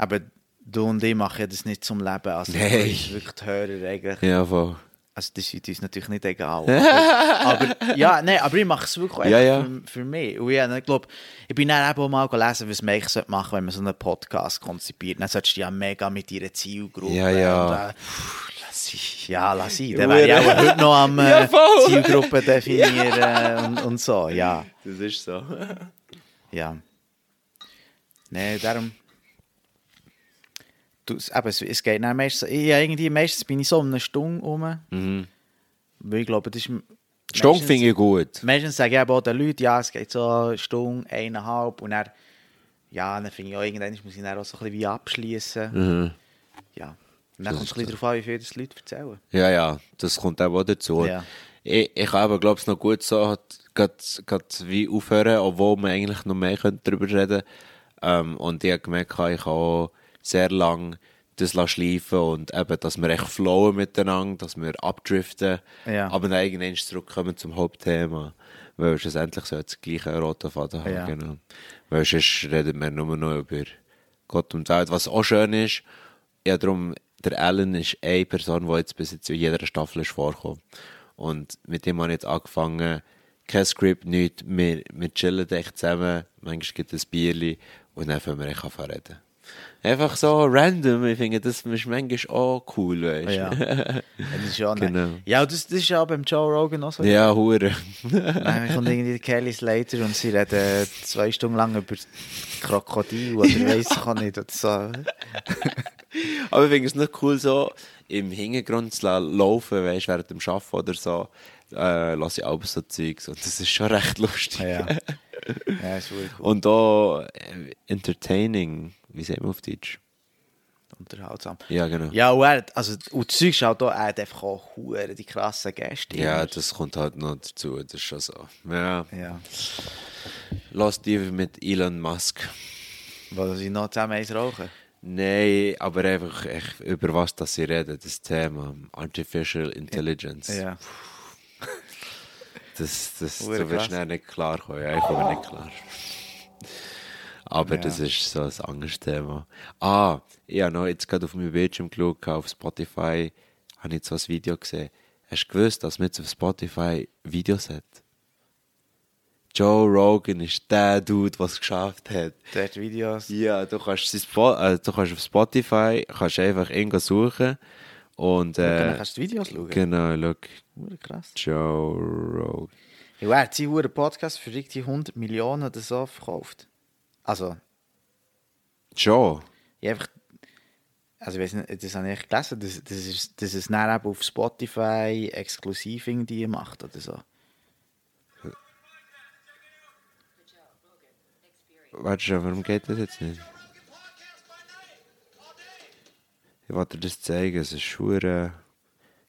eben, du und ich machen ja das nicht zum Leben. Also, ist wirklich die Hörer eigentlich. Ja, voll. Also das ist uns natürlich nicht egal. Aber, aber ja, nein, aber ich mache es wirklich Ja, ja. Für, für mich. Und ja, ich glaube, ich bin dann eben mal gelesen, was man eigentlich machen sollte, wenn man so einen Podcast konzipiert. Dann solltest du ja mega mit deiner Zielgruppe. Ja, ja. Und, äh, lass ich. Ja, lass ihn. Dann wäre ich auch heute noch am äh, Ja. Zielgruppe definieren äh, und, und so. Ja, Das ist so. ja. Nein, darum... Du, eben, es, es geht dann meistens... Ich, ja, irgendwie, meistens bin ich so um eine Stunde rum. Mhm. Weil ich glaube, das ist... Meistens- finde ich gut. Meistens sagen eben auch den Leuten, ja, es geht so eine Stunde, eineinhalb und dann... Ja, dann finde ich auch, irgendwann muss ich dann auch so ein bisschen wie abschließen. Mhm. Ja. Und dann kommt es ein bisschen darauf an, wie viel das Leute erzählen. Ja, ja, das kommt auch dazu. Ja. Ich, ich habe glaube ich, noch gut so, grad wie aufhören, obwohl wir eigentlich noch mehr könnte darüber reden ähm, Und ich habe gemerkt, ich habe auch sehr lange das schleifen und eben, dass wir echt flowen miteinander, dass wir abdriften, Ja. aber dann irgendwann zurückkommen zum Hauptthema. Weil schlussendlich so das gleiche rote Faden haben. Ja. Genau. Weil sonst reden wir nur noch über Gott und Welt. Was auch schön ist, ja, darum, der Alan ist eine Person, die jetzt bis jetzt in jeder Staffel ist vorgekommen. Und mit dem habe ich jetzt angefangen, kein Skript, nichts, wir, wir chillen echt zusammen, manchmal gibt es ein Bierli und dann fangen wir echt an reden. Einfach so random, ich finde, das ist manchmal auch cool, weißt du. Ja. Ja, das ist ja, Genau. ja das, das ist ja beim Joe Rogan auch so. Ja, hure. Dann kommt irgendwie Kelly Slater und sie reden zwei Stunden lang über Krokodil oder weiss ich auch nicht. Oder so. Aber ich finde es nicht cool, so im Hintergrund zu la- laufen, weißt du, während dem Arbeiten oder so, äh, lasse ich auch so Zeugs und das ist schon recht lustig. Ja. Ja, ist wirklich cool. Und auch äh, entertaining, wie sagt man auf Deutsch? Unterhaltsam. Ja, genau. Ja, und er, also, und das Zeug ist halt auch, er hat einfach auch hure die krassen Gäste. Ja, das kommt halt noch dazu, das ist schon so. Ja, Ja. lass die mit Elon Musk. Weil sie noch zusammen eins rauchen. Nein, aber einfach echt, über was das sie reden, das Thema Artificial Intelligence. Ja. Das, das, du wirst nicht klar kommen. Ja, ich komme nicht klar. Aber Ja. das ist so ein anderes Thema. Ah, ich habe noch jetzt gerade auf meinem Bildschirm geschaut, auf Spotify habe ich so ein Video gesehen. Hast du gewusst, dass man jetzt auf Spotify Videos hat? Joe Rogan ist der Dude, der es geschafft hat. Der hat Videos. Ja, du kannst, äh, du kannst auf Spotify kannst einfach irgendwo suchen und Dann äh, kannst du die Videos schauen. genau, look, krass. Joe Rogan. Ja, er hat seinen Podcast für richtig 100 Millionen oder so verkauft. Also, Joe? ich einfach. Also, ich weiß nicht, das habe ich gelesen, dass, dass, es, dass es dann eben auf Spotify exklusiv irgendwie macht oder so. Warte schon, warum geht das jetzt nicht? Ich wollte dir das zeigen, es ist hure.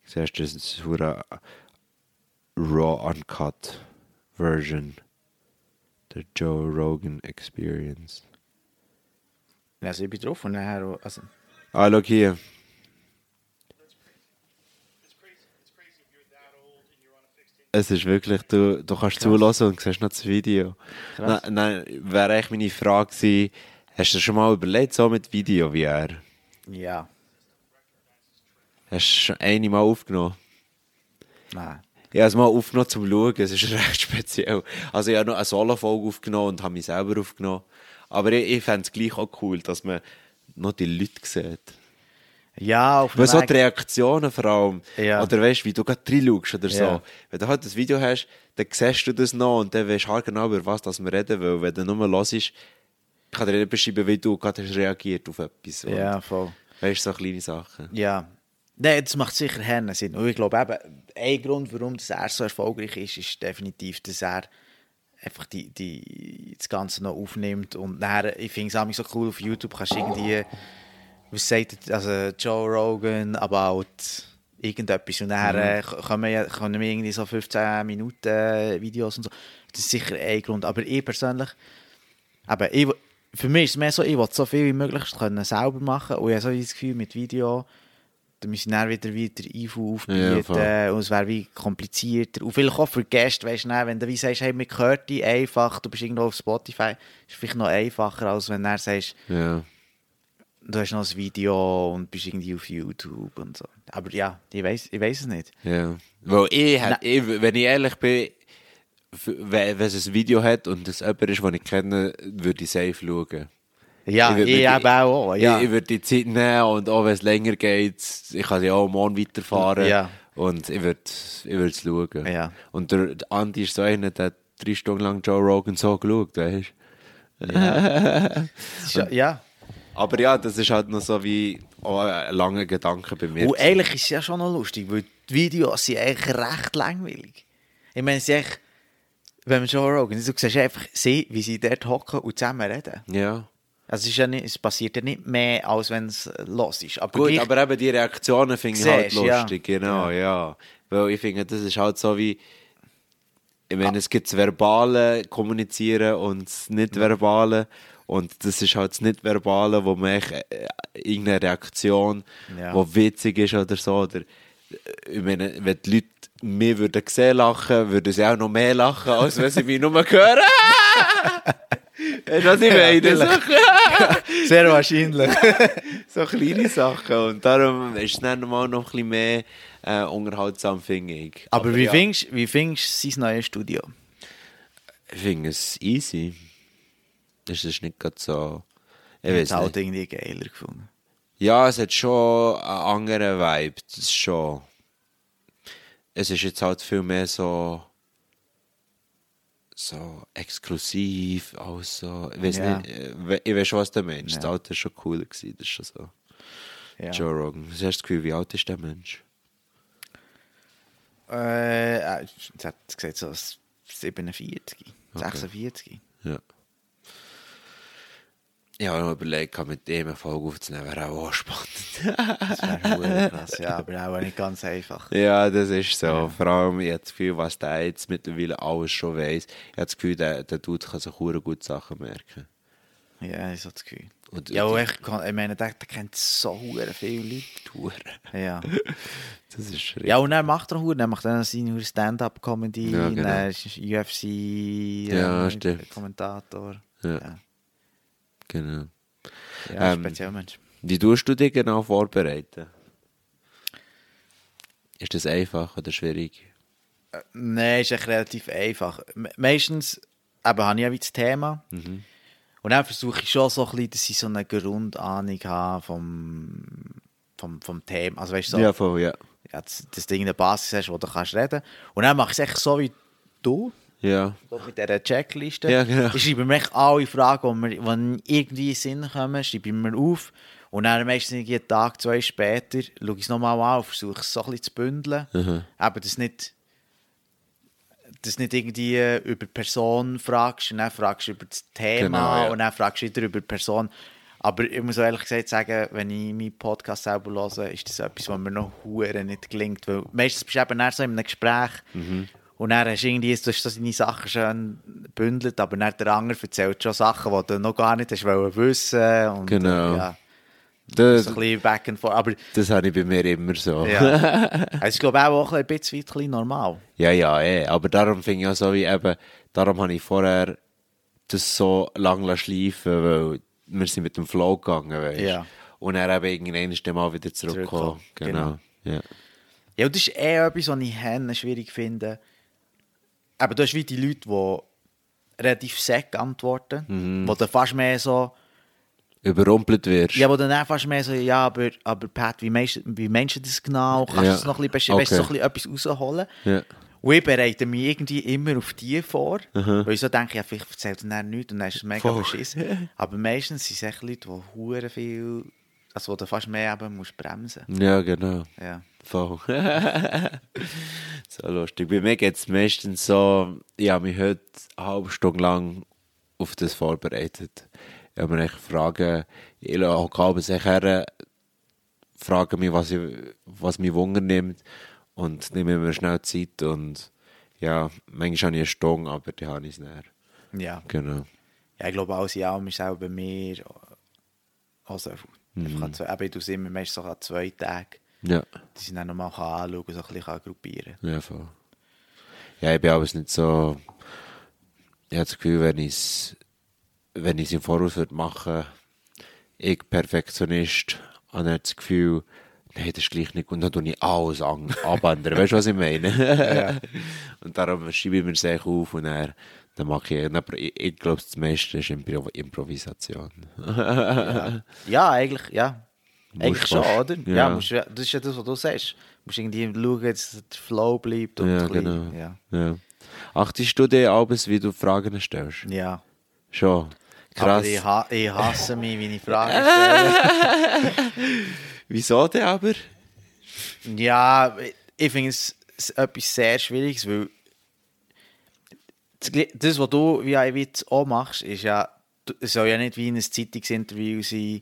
Siehst du, das ist hure raw uncut Version. Der Joe Rogan Experience. Also, ich bin drauf und nachher. auch- Also, Ah, schau hier. Es ist wirklich, du, du kannst zulassen und siehst noch das Video. Krass. Nein, nein, wäre eigentlich meine Frage gewesen, hast du schon mal überlegt, so mit Video wie er? ja. Hast du schon eine Mal aufgenommen? Nein. Ich habe es mal aufgenommen zum Schauen, es ist recht speziell. Also ich habe noch eine Solo-Folge aufgenommen und habe mich selber aufgenommen. Aber ich, ich fände es gleich auch cool, dass man noch die Leute sieht. Ja, auf Weil dem so die Reaktionen vor allem, Ja. oder weißt du, wie du gerade reinschaust oder so. Ja. Wenn du halt das Video hast, dann siehst du das noch und dann weißt du halt genau, über was das wir reden, weil wenn du nur hörst, kann dir nicht beschreiben, wie du gerade reagiert auf etwas. Und Ja, voll. Weißt du, so kleine Sachen. Ja. Nein, das macht sicher Hennen Sinn. Und ich glaube eben, ein Grund, warum das er so erfolgreich ist, ist definitiv, dass er einfach die, die, das Ganze noch aufnimmt. Und nachher, ich finde es auch so cool, auf YouTube kannst du irgendwie, was sagt also Joe Rogan about irgendetwas. Und nachher kommen, ja- kommen wir irgendwie so 15 Minuten Videos und so. Das ist sicher ein Grund. Aber ich persönlich, aber ich, für mich ist es mehr so, ich will so viel wie möglich können selber machen. Und ich habe so das Gefühl, mit Video, da müssen dann wieder wieder IFU Ja, aufbieten voll. und es wäre wie komplizierter. Und vielleicht auch für Gäste, weißt du, wenn du wie sagst, hey, mir gehört die einfach, du bist irgendwo auf Spotify, ist vielleicht noch einfacher, als wenn du sagst, Ja. du hast noch ein Video und bist irgendwie auf YouTube und so. Aber ja, ich weiß ich weiß es nicht. Ja. Weil ich, hätt- ich, wenn ich ehrlich bin, wenn es ein Video hat und es jemand ist, den ich kenne, würde ich safe schauen. Ja, ich, mir eben auch. Ja. Ich, ich würde die Zeit nehmen und auch wenn es länger geht, ich kann ja auch morgen weiterfahren. Ja. Und ich würde ich würd es schauen. Ja. Und der der Andi ist so einer, der hat drei Stunden lang Joe Rogan so geschaut, weißt du? Ja, ja. Aber ja, das ist halt noch so wie auch ein langer Gedanke bei mir. Und eigentlich ist es ja schon noch lustig, weil die Videos sind eigentlich recht langweilig. Ich meine, es ist echt, wenn man Joe Rogan, du siehst einfach sie, wie sie dort hocken und zusammen reden. ja. Also es, ist ja nicht, es passiert ja nicht mehr, als wenn es äh, los ist. Aber Gut, gleich- aber eben die Reaktionen finde ich halt Siehst, ja. lustig, genau, ja. Weil ich finde, das ist halt so wie, ich meine, es gibt das verbale Kommunizieren und das nicht-verbale und das ist halt das nicht-verbale, wo man echt, äh, irgendeine Reaktion, Ja. die witzig ist oder so, oder äh, ich meine, wenn die Leute mich würden sehen lachen, würden sie auch noch mehr lachen, als wenn sie mich nur hören. Du, was ich meine? So, Sehr wahrscheinlich. so kleine Sachen. Und darum ist es dann mal noch ein bisschen mehr äh, unterhaltsam, finde ich. Aber, wie ja, findest wie findest du sein neues Studio? Ich finde es easy. Es ist nicht gerade so. Ich Ich habe es halt irgendwie geiler gefunden. Ja, es hat schon einen anderen Vibe. Das ist schon. Es ist jetzt halt viel mehr so. So exklusiv, auch so. Ich weiß Ja. nicht, äh, ich weiß schon, was der Mensch. Das Ja. Alter ist schon cooler gewesen, das ist schon so. Ja. Joe Rogan. Was hast du das Gefühl, wie alt ist der Mensch? Äh, es hat gesagt, so 47, Okay. 46. Ja. Ich habe noch überlegt, mit dem eine Folge aufzunehmen, wäre auch, auch spannend. Das wäre krass, ja, aber auch nicht ganz einfach. ja, das ist so. Vor allem, ich habe das Gefühl, was der jetzt mittlerweile alles schon weiss. Ich habe das Gefühl, der, der Dude kann sich hure gute Sachen merken. Ja, ich habe das Gefühl. Und- ja, und- ich, kann, ich meine, der, der kennt so viele Leute. Ja. Das ist schräg. ja, und er macht er hure, er macht dann seine Stand-up-Comedy, Ja, genau. er ist UFC Ja, äh, stimmt. Kommentator. Ja. Genau. ja Ähm, speziell Mensch. Wie tust du dich genau vorbereiten? Ist das einfach oder schwierig? Nein, ist echt relativ einfach. Me- Meistens habe ich ja wie das Thema. Mhm. Und dann versuche ich schon so ein bisschen, dass ich so eine Grundahnung habe vom, vom, vom Thema. Also weißt du, so, Ja, voll, ja. ja, dass, dass du irgendeine Basis hast, wo du kannst reden Und dann mache ich es echt so wie du, Ja. mit dieser Checkliste. Ja, genau. Ich schreibe mir echt alle Fragen, die mir die irgendwie in den Sinn kommen, schreibe ich mir auf. Und dann meistens einen Tag, zwei später, schaue ich es nochmal an versuche es so ein bisschen zu bündeln. Mhm. Aber das nicht, das nicht irgendwie äh, über die Person fragst und dann fragst du über das Thema Genau, ja. und dann fragst du wieder über die Person. Aber ich muss ehrlich gesagt sagen, wenn ich meinen Podcast selber höre, ist das etwas, was mir noch hure nicht gelingt. Weil meistens bist du eben so in einem Gespräch Mhm. Und dann hast du irgendwie du hast deine Sachen schön bündelt, aber dann der andere erzählt schon Sachen, die du noch gar nicht hast wollen wissen. Und, Genau. Äh, ja, Das, so ein bisschen back and forth. Aber das habe ich bei mir immer so. ja, es ist glaube ich auch ein bisschen, ein bisschen normal. Ja, ja, eh. Aber darum finde ich auch so wie eben, darum habe ich vorher das so lange schleifen weil wir sind mit dem Flow gegangen, weißt. Ja. Und er eben irgendwann mal wieder zurückgekommen. Zurückgekommen, Genau. Ja. Ja, und das ist eh etwas, was ich schwierig finde. Aber du hast wie die Leute, die relativ sack antworten, Mhm. wo du fast mehr so, Überrumpelt wirst. ja, wo dann fast mehr so, ja, aber, aber Pat, wie meinst, wie meinst du das genau? Kannst Ja. du das noch ein bisschen, weißt du, so ein Okay. bisschen etwas rausholen? Ja. Und ich bereite mich irgendwie immer auf die vor, weil ich so denke, ja, vielleicht erzählt er dann nichts und dann ist es mega beschissen. Aber meistens sind es echt Leute, die viel, also wo du fast mehr eben musst bremsen. Ja, genau. Ja. Voll. so lustig. Bei mir geht es meistens so, ich habe mich heute eine halbe Stunde lang auf das vorbereitet. Ich habe mir Fragen, ich abends echt her, frage mich, was, ich, was mich Wunder nimmt und nehme mir schnell Zeit und ja, manchmal habe ich eine Stunde, aber die habe ich es nicht. Ja. Genau. Ja, ich glaube, alles in allem ist auch bei mir auch so viel. Mhm. An zwei, eben, ich tue es immer meistens so an zwei Tagen, Ja, dass ich dann nochmal anschauen und so ein bisschen kann gruppieren ja, voll. Ja, ich bin aber nicht so, ich habe das Gefühl, wenn ich es wenn im Voraus würde machen, ich Perfektionist, habe ich das Gefühl, nein, das ist gleich nicht gut. Und dann tue ich alles an- abändern. weißt du, was ich meine? Und darum schreibe ich mir es echt auf und dann, dann mache ich, dann, ich, ich glaube, das meiste ist Impro Improvisation. Ja, eigentlich, ja. Eigentlich schon, oder? Ja. Ja. musst, das ist ja das, was du sagst. Du musst irgendwie schauen, dass der Flow bleibt und Ja, ein genau. Ja. Ja. Achtest du dir abends, wie du Fragen stellst? ja. Schon. Aber Krass. ich, ha ich hasse mich, wie ich Fragen stelle. Wieso denn aber? ja, ich finde es etwas sehr Schwieriges, weil das, was du wie ein auch machst, ist ja, es soll ja nicht wie in einem Zeitungsinterview sein,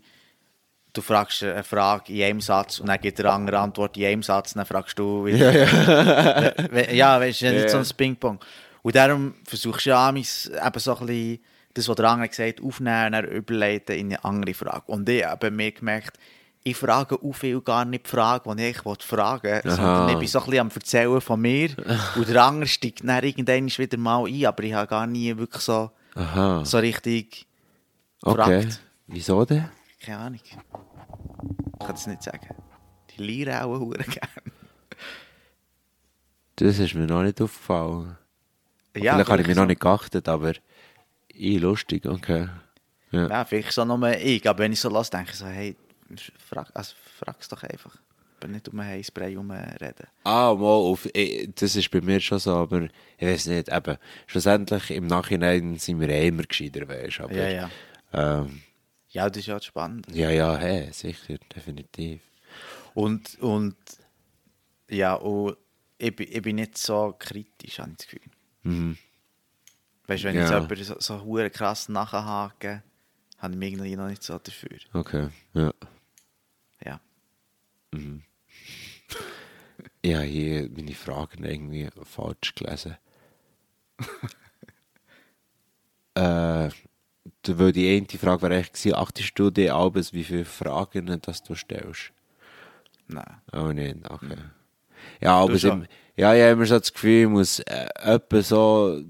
du fragst eine Frage in einem Satz und dann gibt der andere Antwort in einem Satz dann fragst du wieder. Ja, ja. ja weißt du, ja, nicht Ja. so ein Ping-Pong. Und darum versuchst du ja eben so ein bisschen das, was der andere gesagt hat, aufnehmen und überleiten in eine andere Frage. Und ich habe mir gemerkt, ich frage auch viel gar nicht die Frage, die ich wollte fragen wollte, sondern ich bin so ein bisschen am Erzählen von mir und der andere steigt dann irgendwann wieder mal ein, aber ich habe gar nie wirklich so, Aha. so richtig okay. gefragt. Wieso denn? Keine Ahnung. Ich kann es nicht sagen. Die Lehrer auch hure gerne. Das ist mir noch nicht aufgefallen. Ja, Vielleicht habe ich so. noch nicht geachtet, aber ich lustig, okay. Ja. Ja, vielleicht so nur ich, aber wenn ich so lasse, denke ich so, hey, frag, also, frag's doch einfach. Bin nicht um einen Heißbrei herumreden. Ah, mal, eh, das ist bei mir schon so, aber ich weiß nicht, eben, schlussendlich im Nachhinein sind wir eh immer gescheiter, weißt du, aber, Ja, ja. Ähm, Ja, das ist ja spannend. ja, ja, hey, sicher, definitiv. Und, und ja, und ich, bin- ich bin nicht so kritisch, habe ich das Gefühl. Mhm. Weißt du, wenn Ja. jetzt jemand so, so hure krass nachhaken, habe ich mich irgendwie noch nicht so dafür. Okay, ja. Ja. Ich habe hier meine Fragen irgendwie falsch gelesen. äh, weil die eine Frage wäre echt gewesen, achtest du dir abends, wie viele Fragen dass du stellst? Nein. Oh nein, okay. Ja, aber schon? ja, ich habe immer so das Gefühl, ich muss äh, etwa so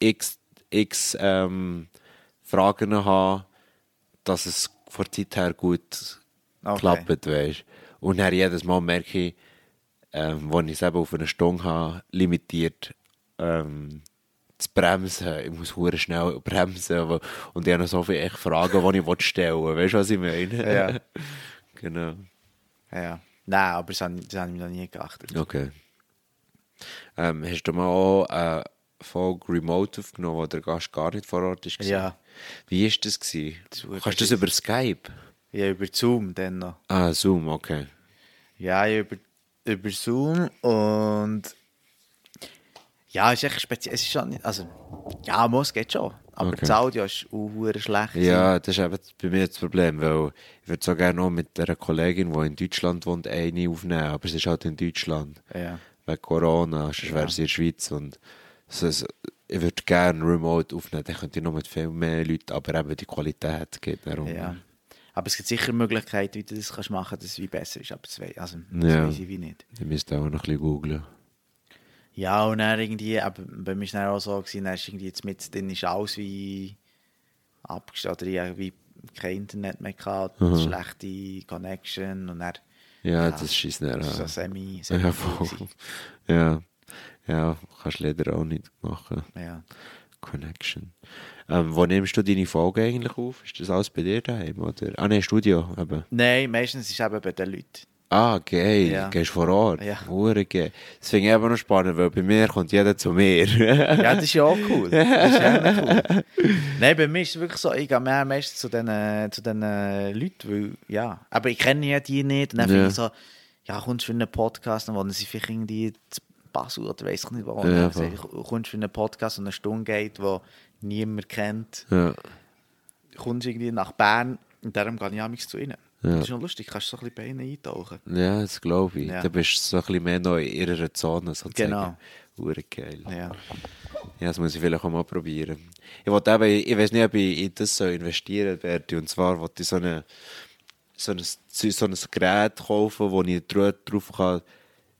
x, x ähm, Fragen haben, dass es von der Zeit her gut Okay. klappt, weißt Und dann jedes Mal merke ich, ähm, wenn ich es eben auf eine Stunde habe, limitiert ähm, zu bremsen. Ich muss hure schnell bremsen. aber- Und ich habe noch so viele echt Fragen, die ich stellen will. Weißt du, was ich meine? Ja. genau. Ja. Nein, aber das habe, ich- das mir noch nie geachtet. Okay. Ähm, hast du mal auch eine Folge Remote aufgenommen, wo der Gast gar nicht vor Ort war? Ja. Wie war das? Gewesen? Das Kannst du das über Skype? Ja, über Zoom dann noch. Ah, Zoom, okay. Ja, über, über Zoom und ja, es ist echt speziell. Es ist schon also, ja, muss geht schon. Aber Okay. das Audio ist auch schlecht. Ja, das ist eben bei mir das Problem, weil ich würde so gerne noch mit einer Kollegin, die in Deutschland wohnt, eine aufnehmen, aber sie ist halt in Deutschland. Ja. Wegen Corona, sonst wäre sie in der Schweiz und es ist- ich würde gerne remote aufnehmen, dann könnte ich noch mit viel mehr Leuten, aber eben die Qualität geht darum. ja. Aber es gibt sicher Möglichkeiten, wie du das kannst machen kannst, dass es wie besser ist. Aber das, wei- also, das Ja. weiß ich wie nicht. Ich müsste auch noch ein bisschen googlen. Ja, und dann irgendwie, aber bei mir war es dann auch so, gewesen, dann ist irgendwie jetzt mit drin ist alles wie abgestellt, oder ich habe wie kein Internet mehr gehabt, schlechte Connection und dann Ja, das schießt nicht das ist so semi, semi Ja, voll. Ja, ja, kannst leider auch nicht machen. ja. Connection. Ähm, wo nimmst du deine Folgen eigentlich auf? Ist das alles bei dir daheim, oder? Ah, nein, Studio, eben. Nein, meistens ist es eben bei den Leuten. Ah, geil. Ja. Gehst vor Ort. Ja. Hure geil. Das finde ich eben noch spannend, weil bei mir kommt jeder zu mir. Ja, das ist ja auch cool. Das ist ja cool. Nein, bei mir ist es wirklich so, ich gehe mehr meistens zu den, zu den Leuten, weil, ja, aber ich kenne ja die nicht. Und dann Ja. finde ich so, ja, kommst du für einen Podcast, dann wollen sie vielleicht irgendwie zu Basel oder weiss ich nicht wo. Und Ja, ich, kommst du für einen Podcast, der eine Stunde geht, wo niemand kennt, ja. kommst du irgendwie nach Bern und darum gehe ich amigs zu ihnen. Ja. Das ist noch lustig, kannst du so ein bisschen bei ihnen eintauchen. ja, das glaube ich. Ja. Da bist du so ein bisschen mehr noch in ihrer Zone, sozusagen. Genau. Hure geil. Ja. Ja, das muss ich vielleicht auch mal probieren. Ich eben, ich weiß nicht, ob ich in das so investieren werde. Und zwar wollte ich so, eine, so, ein, so ein Gerät kaufen, wo ich dra- drauf kann,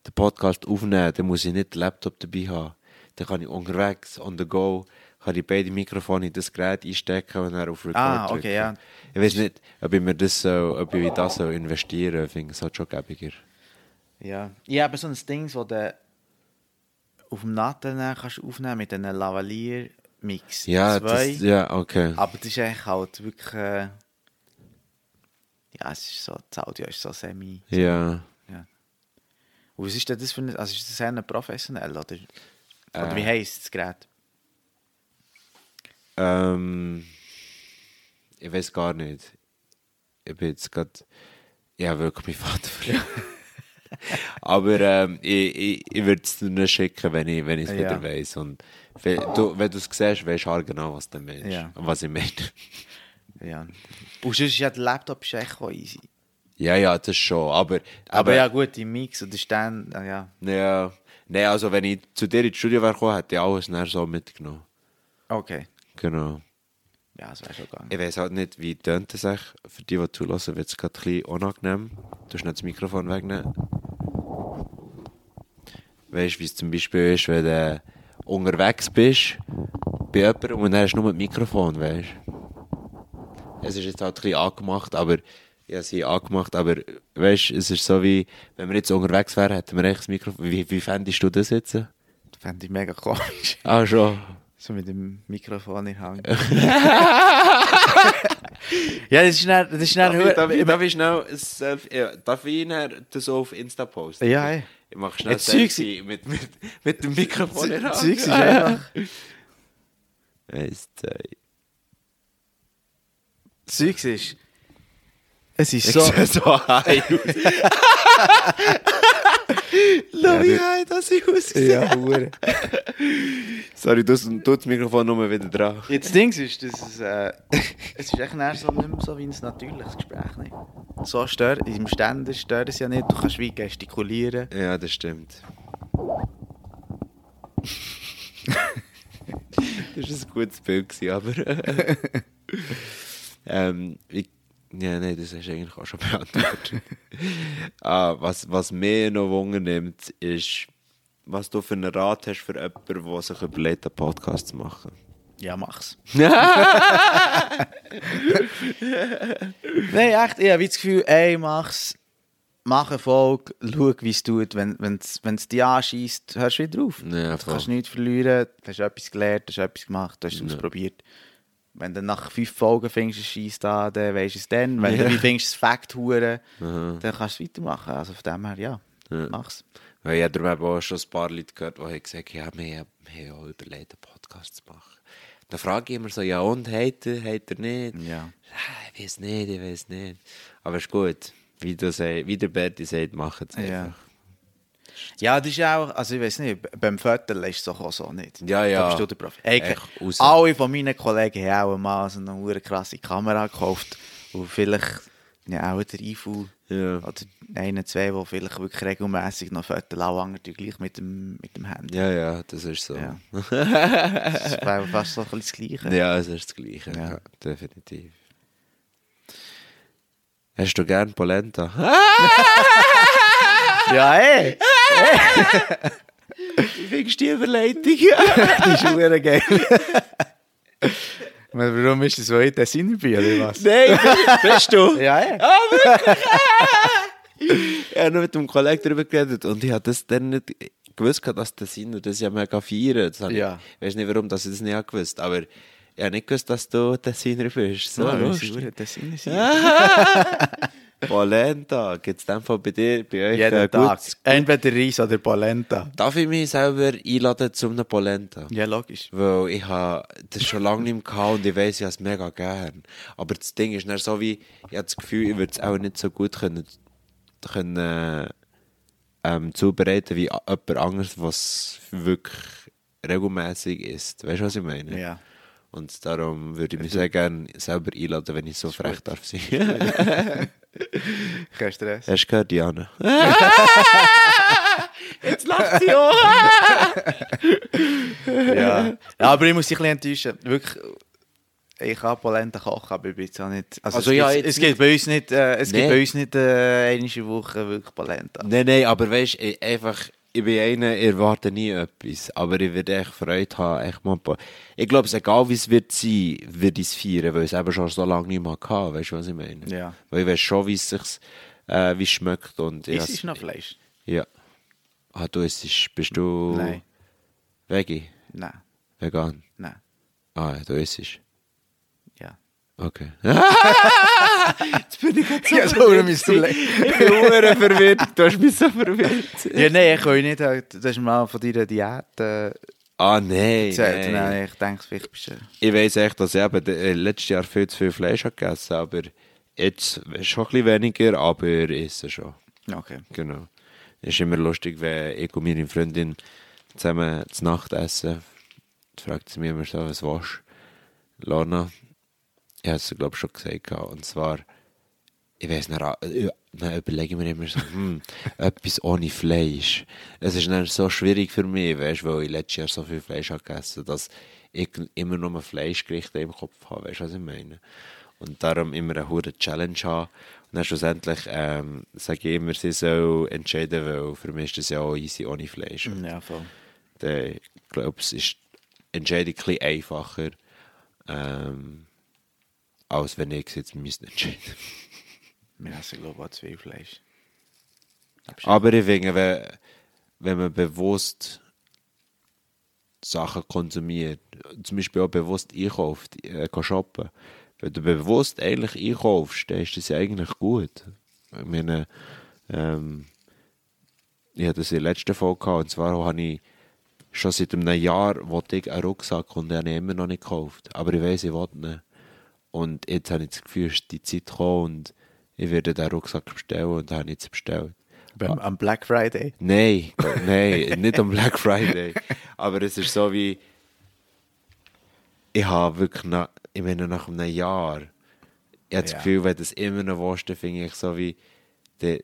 den Podcast aufnehmen kann. Dann muss ich nicht den Laptop dabei haben. Dann kann ich unterwegs, on the go, kann ich beide Mikrofone in das Gerät einstecken und dann auf Record Ah, drücken. okay, ja. Ich weiß nicht, ob ich mir das so, ob ich in das so investieren Ich finde es halt schon gäbiger. Ja. Ich habe so ein Ding, wo du auf dem Natten kannst aufnehmen mit einem Lavalier-Mix. Ja, Zwei. das, ja, okay. Aber das ist eigentlich halt wirklich. Äh, ja, es ist so, das Audio ist so semi. Ja. Ja. Und was ist denn das für ein. Also ist das eher professionell? Oder, oder Äh. wie heisst das Gerät? Ähm, ich weiß gar nicht. Ich bin jetzt gerade. Ja, wirklich mein Vater verloren. Aber ähm, ich, ich, ich würde es dir nicht schicken, wenn ich es wenn Ja. wieder weiss. Und wenn du, es siehst, weißt du genau, was du meinst. Ja. Was ich meine. Ja. Und sonst ist ja der Laptop ist echt easy. Ja, ja, das schon. Aber, aber, Aber, ja, gut, im Mix und der Stand, ah, ja. Ja, nee, also wenn ich zu dir ins Studio wäre gekommen, hätte ich alles nachher so mitgenommen. Okay. Genau. Ja, das wäre schon gegangen. Ich weiß halt nicht, wie tönt es sich. Für die, die zulassen, wird es gerade ein bisschen unangenehm. Du nicht das Mikrofon wegnehmen. Weißt du, wie es zum Beispiel ist, wenn du unterwegs bist bei jemandem und dann hast du nur ein Mikrofon, weißt du? Es ist jetzt halt ein bisschen angemacht, aber habe sie angemacht, aber weißt du, es ist so wie, wenn wir jetzt unterwegs wären, hätten wir echt das Mikrofon. Wie, wie fändest du das jetzt? Das fände ich mega komisch. Ah, schon. So mit dem Mikrofon in Hand. ja, das ist dann, das ist dann Darf ich, darf, ich, darf ich schnell ja, darf ich nachher das so auf Insta posten? Ja, ey. Ich mache schnell ein Selfie mit, mit, mit dem Mikrofon in der Das Hand. Zeug ist einfach... Eins, zwei. Zeug ist... Es ist Ich so... sehe so high. Schau, wie high das ich aussehe. Ja, hure. Sorry, du hast das Mikrofon nur wieder dran. Jetzt Ding ist, dass es, äh, es ist echt näher so, nicht mehr so wie ein natürliches Gespräch. Nicht? So stört, im Ständer stört es ja nicht, du kannst wie gestikulieren. Ja, das stimmt. das war ein gutes Bild, aber. ähm, ich, ja, nein, das hast du eigentlich auch schon beantwortet. ah, was, was mir noch Wunder nimmt, ist, was du für einen Rat hast für jemanden, der sich überlegt, einen Podcast zu machen. Ja, mach's. Nein, echt, ich habe das Gefühl, ey, mach's. Mach eine Folge, schau, wie es tut. Wenn es wenn's dich anschießt, hörst du wieder auf. Ja, du kannst nichts verlieren, du hast etwas gelernt, du hast etwas gemacht, du hast es ausprobiert. Wenn du nach fünf Folgen findest, es schießt an, dann weisst du es dann. Wenn Ja. du findest, es Fakt hure, dann kannst du es weitermachen. Also von dem her, ja, Ja. mach's. Weil ich habe auch schon ein paar Leute gehört, die haben gesagt ja, wir, haben- wir haben auch überlegt, einen Podcast zu machen. Dann frage ich immer so, ja und, hat er, hat er nicht? Ja. Ah, Ich weiß nicht, ich weiß nicht. Aber ist gut. Wie, du wie der Berti sagt, machen es Ja. einfach. Ja, das ist auch, also ich weiß nicht, beim Viertel ist es doch auch so nicht. Ja, ja. Da bist du der Profi. Ey, Echt raus. alle von meinen Kollegen haben auch mal so eine hure krasse Kamera gekauft und vielleicht ja, auch der IFU Ja. oder einer, zwei, die vielleicht wirklich regelmässig noch Viertel anhängen, die gleich mit dem, mit dem Handy. Ja, ja, das ist so. Ja. Ja, Das wäre fast so ein das Gleiche. es ist das Gleiche. Ja. Ja. definitiv. Hast du gern Polenta? Ja, ey! Wie findest du die Überleitung? Die ist hure geil. Warum ist das so in Tessin dabei, oder was? Nein, bist du? Ja, ey! Ich habe noch mit einem Kollegen darüber geredet und ich habe das dann nicht gewusst, dass das sind und das ja mega feiern. Das Ja. Ich weiß nicht, warum dass ich das nicht habe gewusst aber ich habe nicht gewusst, dass du Tessiner bist. So ja, lustig. hure Tessin Polenta, gibt es dem Fall bei dir, bei euch? Jeden äh, Tag. gutes- Entweder Reis oder Polenta. Darf ich mich selber einladen zu einem Polenta? Ja, logisch. Weil ich habe das schon lange nicht mehr gehabt und ich weiss, ich habe es mega gern. Aber das Ding ist dann so wie, ich habe das Gefühl, ich würde es auch nicht so gut können, können äh, ähm, zubereiten wie jemand anderes, was wirklich regelmäßig ist. Weißt du, was ich meine? Ja. Und darum würde ich mich sehr gerne selber einladen, wenn ich so frech darf sein. Kein Stress. Hast du gehört, Diana? Jetzt lacht sie auch! Ja. ja, aber ich muss dich ein bisschen enttäuschen. Wirklich, ich kann Polenta kochen, aber ich bin jetzt auch nicht... Also, Also es, ja, gibt, es gibt bei uns nicht, äh, es gibt Nee. bei uns nicht äh, eine Woche wirklich Polenta. Nein, nein, aber weißt du, einfach, ich bin einer, ich erwarte nie etwas, aber ich werde echt Freude haben. Echt mal ich glaube, es egal wie es wird sein, würde ich es feiern, weil ich es eben schon so lange nicht mehr hatte. Weißt du, was ich meine? Ja. Weil ich weiß schon, wie es sich äh, wie es schmeckt. Und ich Ist es noch Fleisch? Ja. Ah, du isst, bist du Nein. Veggie? Nein. Vegan? Nein. Ah, du isst. Okay. Jetzt bin ich jetzt so Ja, so, verwirrt müsst du. Ich bin hure verwirrt. Du hast mich so verwirrt. Ja, nein, ich kann nicht. äh, Du hast mal von deiner Diät äh, Ah, nein, erzählt. nein. Nein, ich denke, vielleicht bist du... Ich weiss echt, dass ich eben äh, letztes Jahr viel zu viel Fleisch habe gegessen aber jetzt schon ein bisschen weniger, aber ich esse schon. Okay. Genau. Es ist immer lustig, wenn ich und meine Freundin zusammen zu Nacht essen. Dann fragt sie mich immer so, was willst du? Lorna, ich habe es glaube ich schon gesagt. Und zwar, ich weiß nicht, dann überlege ich mir immer so, hm, etwas ohne Fleisch. Es ist dann so schwierig für mich, weißt, weil ich letztes Jahr so viel Fleisch habe gegessen dass ich immer nur Fleischgerichte im Kopf habe, weißt du, was ich meine? Und darum immer eine hohe Challenge haben. Und dann schlussendlich ähm, sage ich immer, sie soll entscheiden, weil für mich ist das ja auch easy ohne Fleisch. Ja, voll. Dann, ich glaube, es ist Entscheidung ein bisschen einfacher, ähm, als wenn ich es jetzt müsste entscheiden Wir essen, glaube ich, auch viel Fleisch. Aber ich finde, wenn, wenn man bewusst Sachen konsumiert, zum Beispiel auch bewusst einkauft, äh, kann shoppen, wenn du bewusst eigentlich einkaufst, dann ist das ja eigentlich gut. Ich meine, ähm, ich hatte das in der letzten Folge gehabt, und zwar habe ich schon seit einem Jahr wollte ich einen Rucksack und den habe ich immer noch nicht gekauft. Aber ich weiß, ich will nicht. Und jetzt habe ich das Gefühl, ist die Zeit gekommen und ich werde den Rucksack bestellen und habe jetzt bestellt. Beim, am Black Friday. Nein, nein, nicht am Black Friday. Aber es ist so wie. Ich habe wirklich nach, ich meine, nach einem Jahr. Ich habe das Ja. Gefühl, wenn du es immer noch willst, dann finde ich so wie. Der,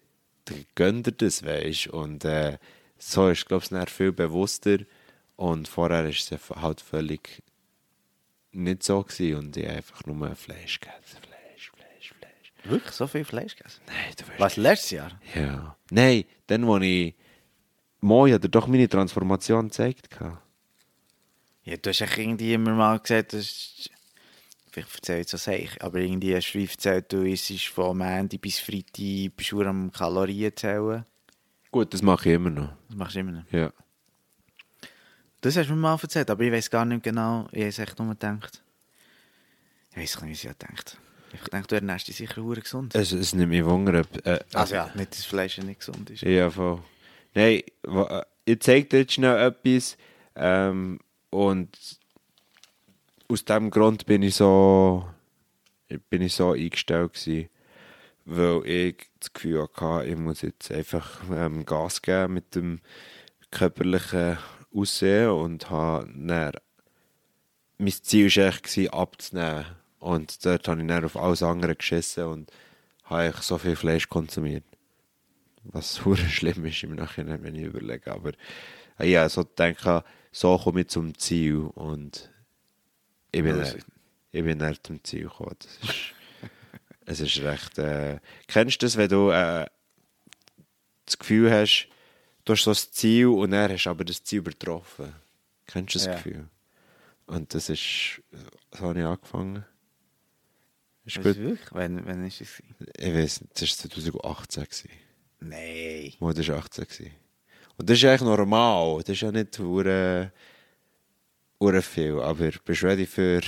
gönnt dir das, weißt Und äh, so ist, glaube ich, es viel bewusster. Und vorher ist es halt völlig nicht so gewesen und ich einfach nur Fleisch gegessen. Fleisch, Fleisch, Fleisch. Wirklich? So viel Fleisch gegessen? Nein, du weißt Was, letztes Jahr? ja. Nein, dann, wo ich. Moi hat er doch meine Transformation gezeigt. Ja, du hast echt irgendwie immer mal gesagt, das ist... Vielleicht erzähle ich es auch aber irgendwie hast du erzählt, du isst von Montag bis Freitag, bist du am Kalorien zählen. Gut, das mache ich immer noch. Das machst du immer noch. Ja. Das hast du mir mal erzählt, aber ich weiß gar nicht genau, ich habe es echt nur gedacht. Ich weiß nicht, wie ich gedacht Ich denke, du ernährst dich sicher hure gesund. Es, es nimmt mich Wunder. ob, Äh, Also ja, nicht, dass das Fleisch nicht gesund ist. Ja, voll. Nein, ich zeige dir jetzt schnell etwas. Ähm, und aus dem Grund bin ich so, bin ich so eingestellt gewesen, weil ich das Gefühl hatte, ich muss jetzt einfach ähm, Gas geben mit dem körperlichen Aussehen und habe dann, mein Ziel war echt, gewesen, abzunehmen. Und dort habe ich dann auf alles andere geschissen und habe eigentlich so viel Fleisch konsumiert. Was hure schlimm ist im Nachhinein, wenn ich überlege. Aber äh, ja, so denke so komme ich zum Ziel und ich bin, Ja, ich bin dann zum Ziel gekommen. Das ist, es ist recht. Äh, kennst du das, wenn du äh, das Gefühl hast, du hast so ein Ziel und dann hast du aber das Ziel übertroffen? Kennst du das Ja. Gefühl? Und das ist, so habe ich angefangen. Ist Ist gut. wirklich? Wann, wann ist es? Ich weiß nicht, das war 2018. Gewesen. Nein. Mo, das war 18. Gewesen. Und das ist eigentlich normal. Das ist ja nicht hure hure viel. Aber bist du ready für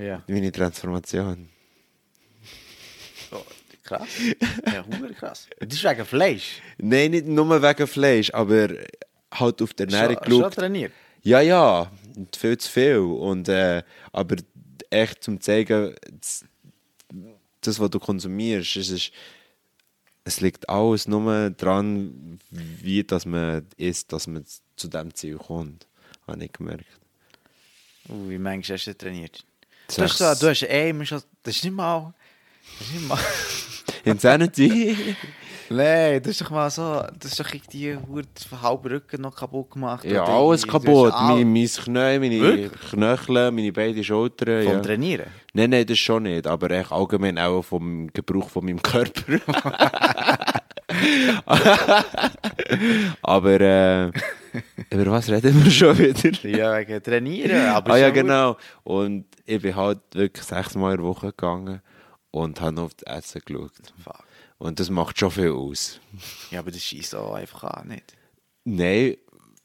Ja. meine Transformation? Krass. Ja, krass. Das ist wegen Fleisch. Nein, nicht nur wegen Fleisch, aber halt auf die Ernährung Schon, schon geschaut. trainiert. Ja, ja, viel zu viel. Und, äh, aber echt zum zeigen, das, was du konsumierst, es, ist, es liegt alles nur dran, wie dass man isst, dass man zu dem Ziel kommt. Habe ich gemerkt. Uh, wie manchmal hast du trainiert? Du hast, so, du hast schon... Das ist nicht mal... Das ist nicht mal... Insanity? Nein, das ist doch mal so... Das ist doch irgendwie den halben Rücken noch kaputt gemacht. ja, oder alles irgendwie- kaputt. All- Mein, mein Knie, meine Wirklich? Knöchel, meine beiden Schultern. Vom ja. Trainieren? Nein, nein, das schon nicht. Aber echt allgemein auch vom Gebrauch von meinem Körper. Aber äh, über was reden wir schon wieder? Ja, wegen Trainieren. Aber ah ja, genau. Und ich bin halt wirklich sechsmal in der Woche gegangen und habe auf das Essen geschaut. Fuck. Und das macht schon viel aus. Ja, aber das schießt auch einfach an, nicht? Nein,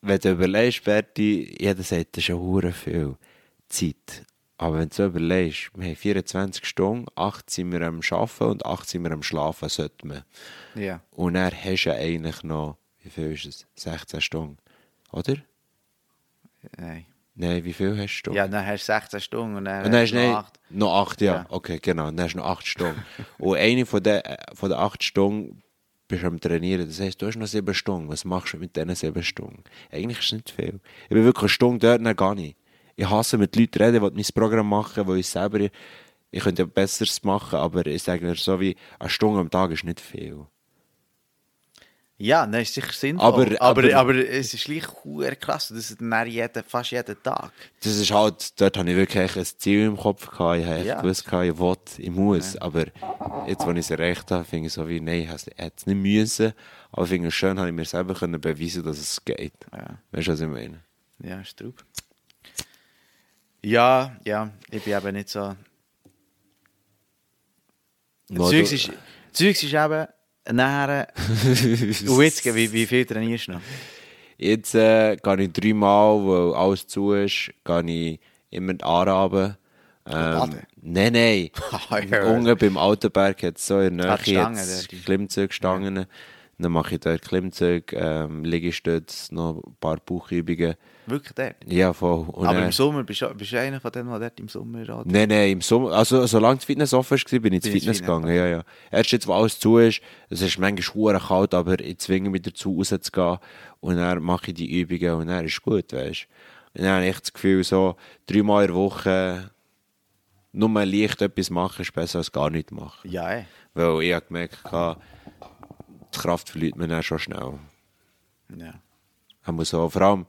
wenn du überlegst, Berti, jeder sagt, das ist ja hure viel Zeit. Aber wenn du überlegst, wir haben 24 Stunden, 8 sind wir am Arbeiten und 8 sind wir am Schlafen, sollte man. Ja. Und dann hast du ja eigentlich noch, wie viel ist es? 16 Stunden, oder? Nein. Nein, wie viel hast du? Ja, dann hast du 16 Stunden und dann, Und dann hast du noch nicht, 8. noch acht, ja. Ja. Okay, genau. Dann hast du noch acht Stunden. und eine von den, äh, von den acht Stunden bist du am Trainieren. Das heisst, du hast noch sieben Stunden. Was machst du mit diesen sieben Stunden? Eigentlich ist es nicht viel. Ich bin wirklich eine Stunde dort, dann gar nicht. Ich hasse mit Leuten reden, die mein Programm machen, wo ich selber, ich könnte ja Besseres machen, aber ich sage mir so wie, eine Stunde am Tag ist nicht viel. Ja, dann ist sicher sinnvoll. Aber- Aber, aber, aber- es ist gleich krass. Das ist jeden, fast jeden Tag. Das ist halt, dort habe ich wirklich ein Ziel im Kopf gehabt. Ich habe Ja. gewusst, ich will, ich muss. Aber jetzt, als ich es erreicht habe, finde ich so wie, nein, ich hätte es nicht müssen. Aber ich finde es schön, habe ich mir selber können beweisen, dass es geht. Ja, Weißt du, was ich meine? ja ist drauf. Ja, ja, ich bin eben nicht so. Zeugs ist, Zeugs ist eben nachher. Und jetzt, wie, wie viel trainierst du noch? Jetzt äh, gehe ich dreimal, weil alles zu ist, gehe ich immer die Aare Ähm, nein, nein. Ah, ja. Unten beim Altenberg hat es so in der Ah, die Nähe Klimmzugstangen. Dann mache ich dort Klimmzug, ähm, Liegestütze, noch ein paar Bauchübungen. Wirklich der. Ja, voll. Und Aber dann- im Sommer bist du, bist du einer von denen, der dort im Sommer radet. Nein, nein, im Sommer, also solange das Fitness offen war, bin ich ins Fitness Fitness, gegangen, ja, ja. Erst jetzt, wo alles zu ist, es ist manchmal schwer kalt, aber ich zwinge mich dazu, rauszugehen und dann mache ich die Übungen und dann ist es gut, weißt du. Und dann habe ich das Gefühl, so dreimal in der Woche nur mal leicht etwas machen ist besser als gar nichts machen. Ja, ey. Weil ich habe gemerkt, die Kraft verliert man dann schon schnell. Ja. Aber so, vor allem,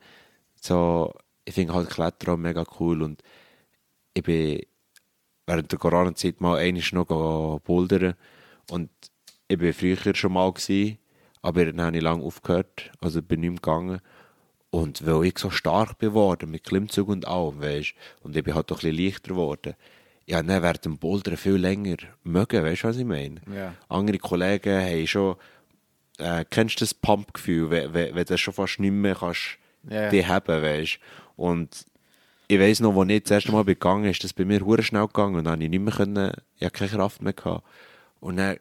so, ich finde halt Klettern auch mega cool und ich bin während der Corona-Zeit mal einmal noch bouldern und ich bin früher schon mal gewesen, aber dann habe ich lange aufgehört, also bin nicht mehr gegangen und weil ich so stark bin worden, mit Klimmzug und allem, weisst, und ich bin halt doch ein bisschen leichter geworden, ja, dann dem Bouldern viel länger mögen, weißt du, was ich meine? Ja. Andere Kollegen haben schon, äh, kennst du das Pumpgefühl, wenn, wenn, wenn du schon fast nicht mehr kannst, Ja. die haben, weißt Und ich weiss noch, als ich das erste Mal bin gegangen ist das bei mir hure schnell gegangen und dann ich nicht mehr können, ich hatte keine Kraft mehr gehabt. Und dann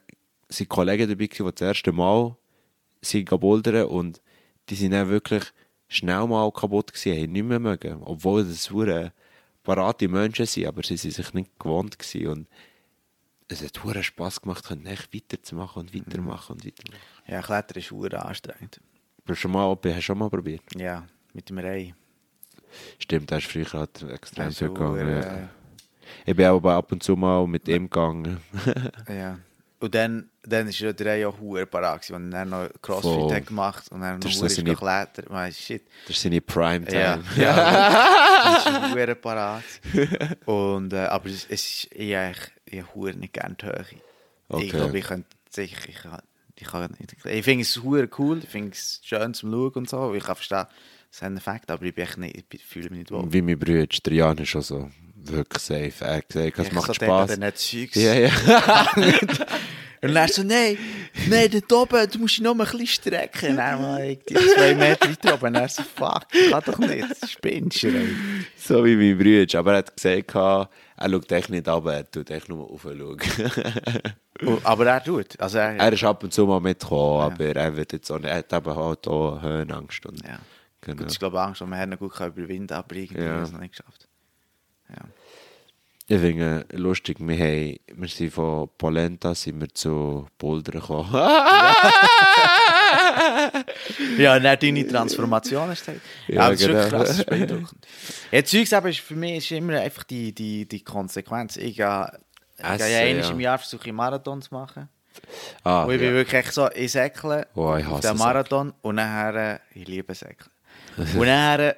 sind Kollegen dabei gewesen, die das erste Mal sind bouldern und die sind dann wirklich schnell mal kaputt gewesen, haben nicht mehr mögen. Obwohl das hure parate Menschen sind, aber sie sind sich nicht gewohnt gewesen und es hat hure Spass gemacht, können echt weiterzumachen und weitermachen und weitermachen. Ja, Klettern ist hure anstrengend. Hast du schon mal, hast du schon mal probiert? Ja, mit dem Rei. Stimmt, da ist früher halt extrem ist viel gegangen. Ja. Ich bin aber ab und zu mal mit ihm gegangen. Ja. Und dann, dann ist ja der Rei auch hure parat und dann noch Crossfit Voll. hat gemacht und dann noch hure so geklettert. Man, shit. Das ist seine Primetime. Ja, ja. das ist hure parat. Und, äh, aber es, es ist, ich ich hure nicht gerne die Höhe. Okay. Ich glaube, ich könnte sicher, ich kann, ich kann nicht. Ich finde es hure cool, ich finde es schön zum Schauen und so. Ich kann verstehen, es hat einen Effekt, aber ich, bin echt nicht, ich fühle mich nicht wohl. Wie mein Bruder, der Jan ist schon so wirklich safe. Er hat gesagt, es macht so Zeugs. Ja, ja. Und dann so, nein, nein, dort oben, du musst dich noch ein bisschen strecken. Dann mal irgendwie zwei Meter weiter oben. Und dann so, fuck, kann doch nicht, spinnst du. so wie mein Bruder. Aber er hat gesagt, er schaut echt nicht ab, er tut echt nur aufschauen. Und- Aber er tut, also er, er ist ab und zu mal mitgekommen, aber er wird jetzt auch nicht, er hat eben halt auch Höhenangst. Und, ja. genau. Gut, ich glaube, Angst, dass man ihn gut überwinden aber irgendwie Ja. hat er es noch nicht geschafft. Ja. Ich finde es lustig, wir, haben, wir sind von Polenta sind wir zu Boulder gekommen. Ja, dann deine Transformation hast du gesagt. Ja, Ja, das ist wirklich genau. krass, das ist beeindruckend. Ja, Zeugs eben ist für mich ist immer einfach die, die, die Konsequenz. Ich gehe, ich gehe Essen, ja einmal ja. im Jahr versuche ich Marathon zu machen. ah, und ich bin ja. wirklich echt so, ich säckle Oh, ich auf den Marathon und nachher, äh, ich liebe Säckeln. und nachher,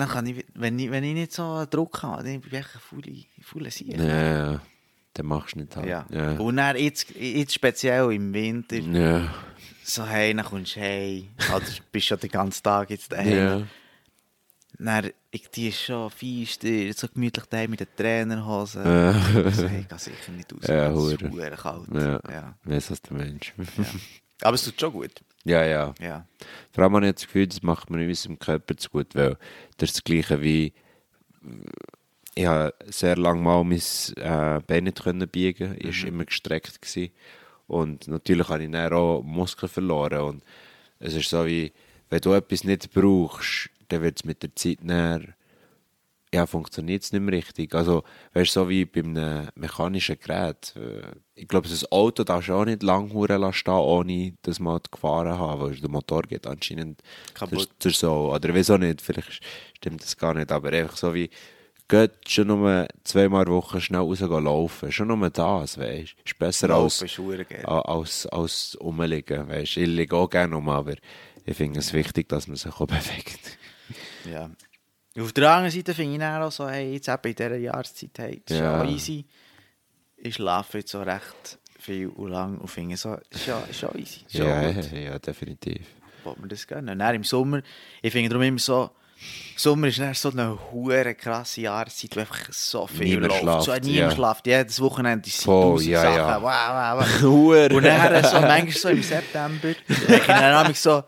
dann kann ich, wenn ich, wenn ich nicht so Druck habe, dann bin ich echt ein fauler faule Sieg. Ja, ja. Dann machst du nicht halt. Ja. Ja. Und dann jetzt, jetzt speziell im Winter, ja. so hey, dann kommst du hey. Oder bist schon den ganzen Tag jetzt daheim. Ja. Dann, ich, die ist schon fies, so gemütlich daheim mit den Trainerhosen. Äh, so, hey, geht sicher nicht aus. Ja, es ist kalt. Ja. Ja. Weiss was der Mensch. Aber es tut schon gut. Ja, ja. Ja. Vor allem habe ich das Gefühl, das macht mir in unserem Körper zu gut, weil das ist das Gleiche wie ich habe sehr lange mal mein äh, Bein nicht können biegen. Ich war immer gestreckt. Gewesen. Und natürlich habe ich dann auch Muskeln verloren. Und es ist so wie, wenn du etwas nicht brauchst, dann wird es mit der Zeit näher ja, funktioniert es nicht mehr richtig. Also, weißt du, so wie bei einem mechanischen Gerät. Äh, Ich glaube, das Auto darfst du auch nicht lang lassen stehen, ohne dass man gefahren haben, weil der Motor geht anscheinend Kaputt. der so. Oder wieso nicht, vielleicht stimmt das gar nicht, aber einfach so wie, geht schon nur zweimal der Woche schnell raus gehen laufen. Schon nur das, weißt du. Ist besser als, ist als, als rumliegen, weißt. Ich liege auch gerne um, aber ich finde es wichtig, dass man sich auch bewegt. Ja. Auf der anderen Seite finde ich dann auch so, hey, jetzt eben in dieser Jahreszeit, hey, das ist Ja. easy. Ich schlafe jetzt so recht viel und lang und finde so, ist ja, ist ja easy. Ist ja, Ja, ja, definitiv. Wollt man das gönnen. Und dann im Sommer, ich finde darum immer so, Sommer ist dann so eine hure krasse Jahreszeit, wo einfach so viel Niemand läuft. So, schlaft, niemand ja. schlaft. Jedes Wochenende ist Voll, ja, Sachen. ja. Wow, wow, wow. Und dann so, manchmal so im September, dann hab ich so,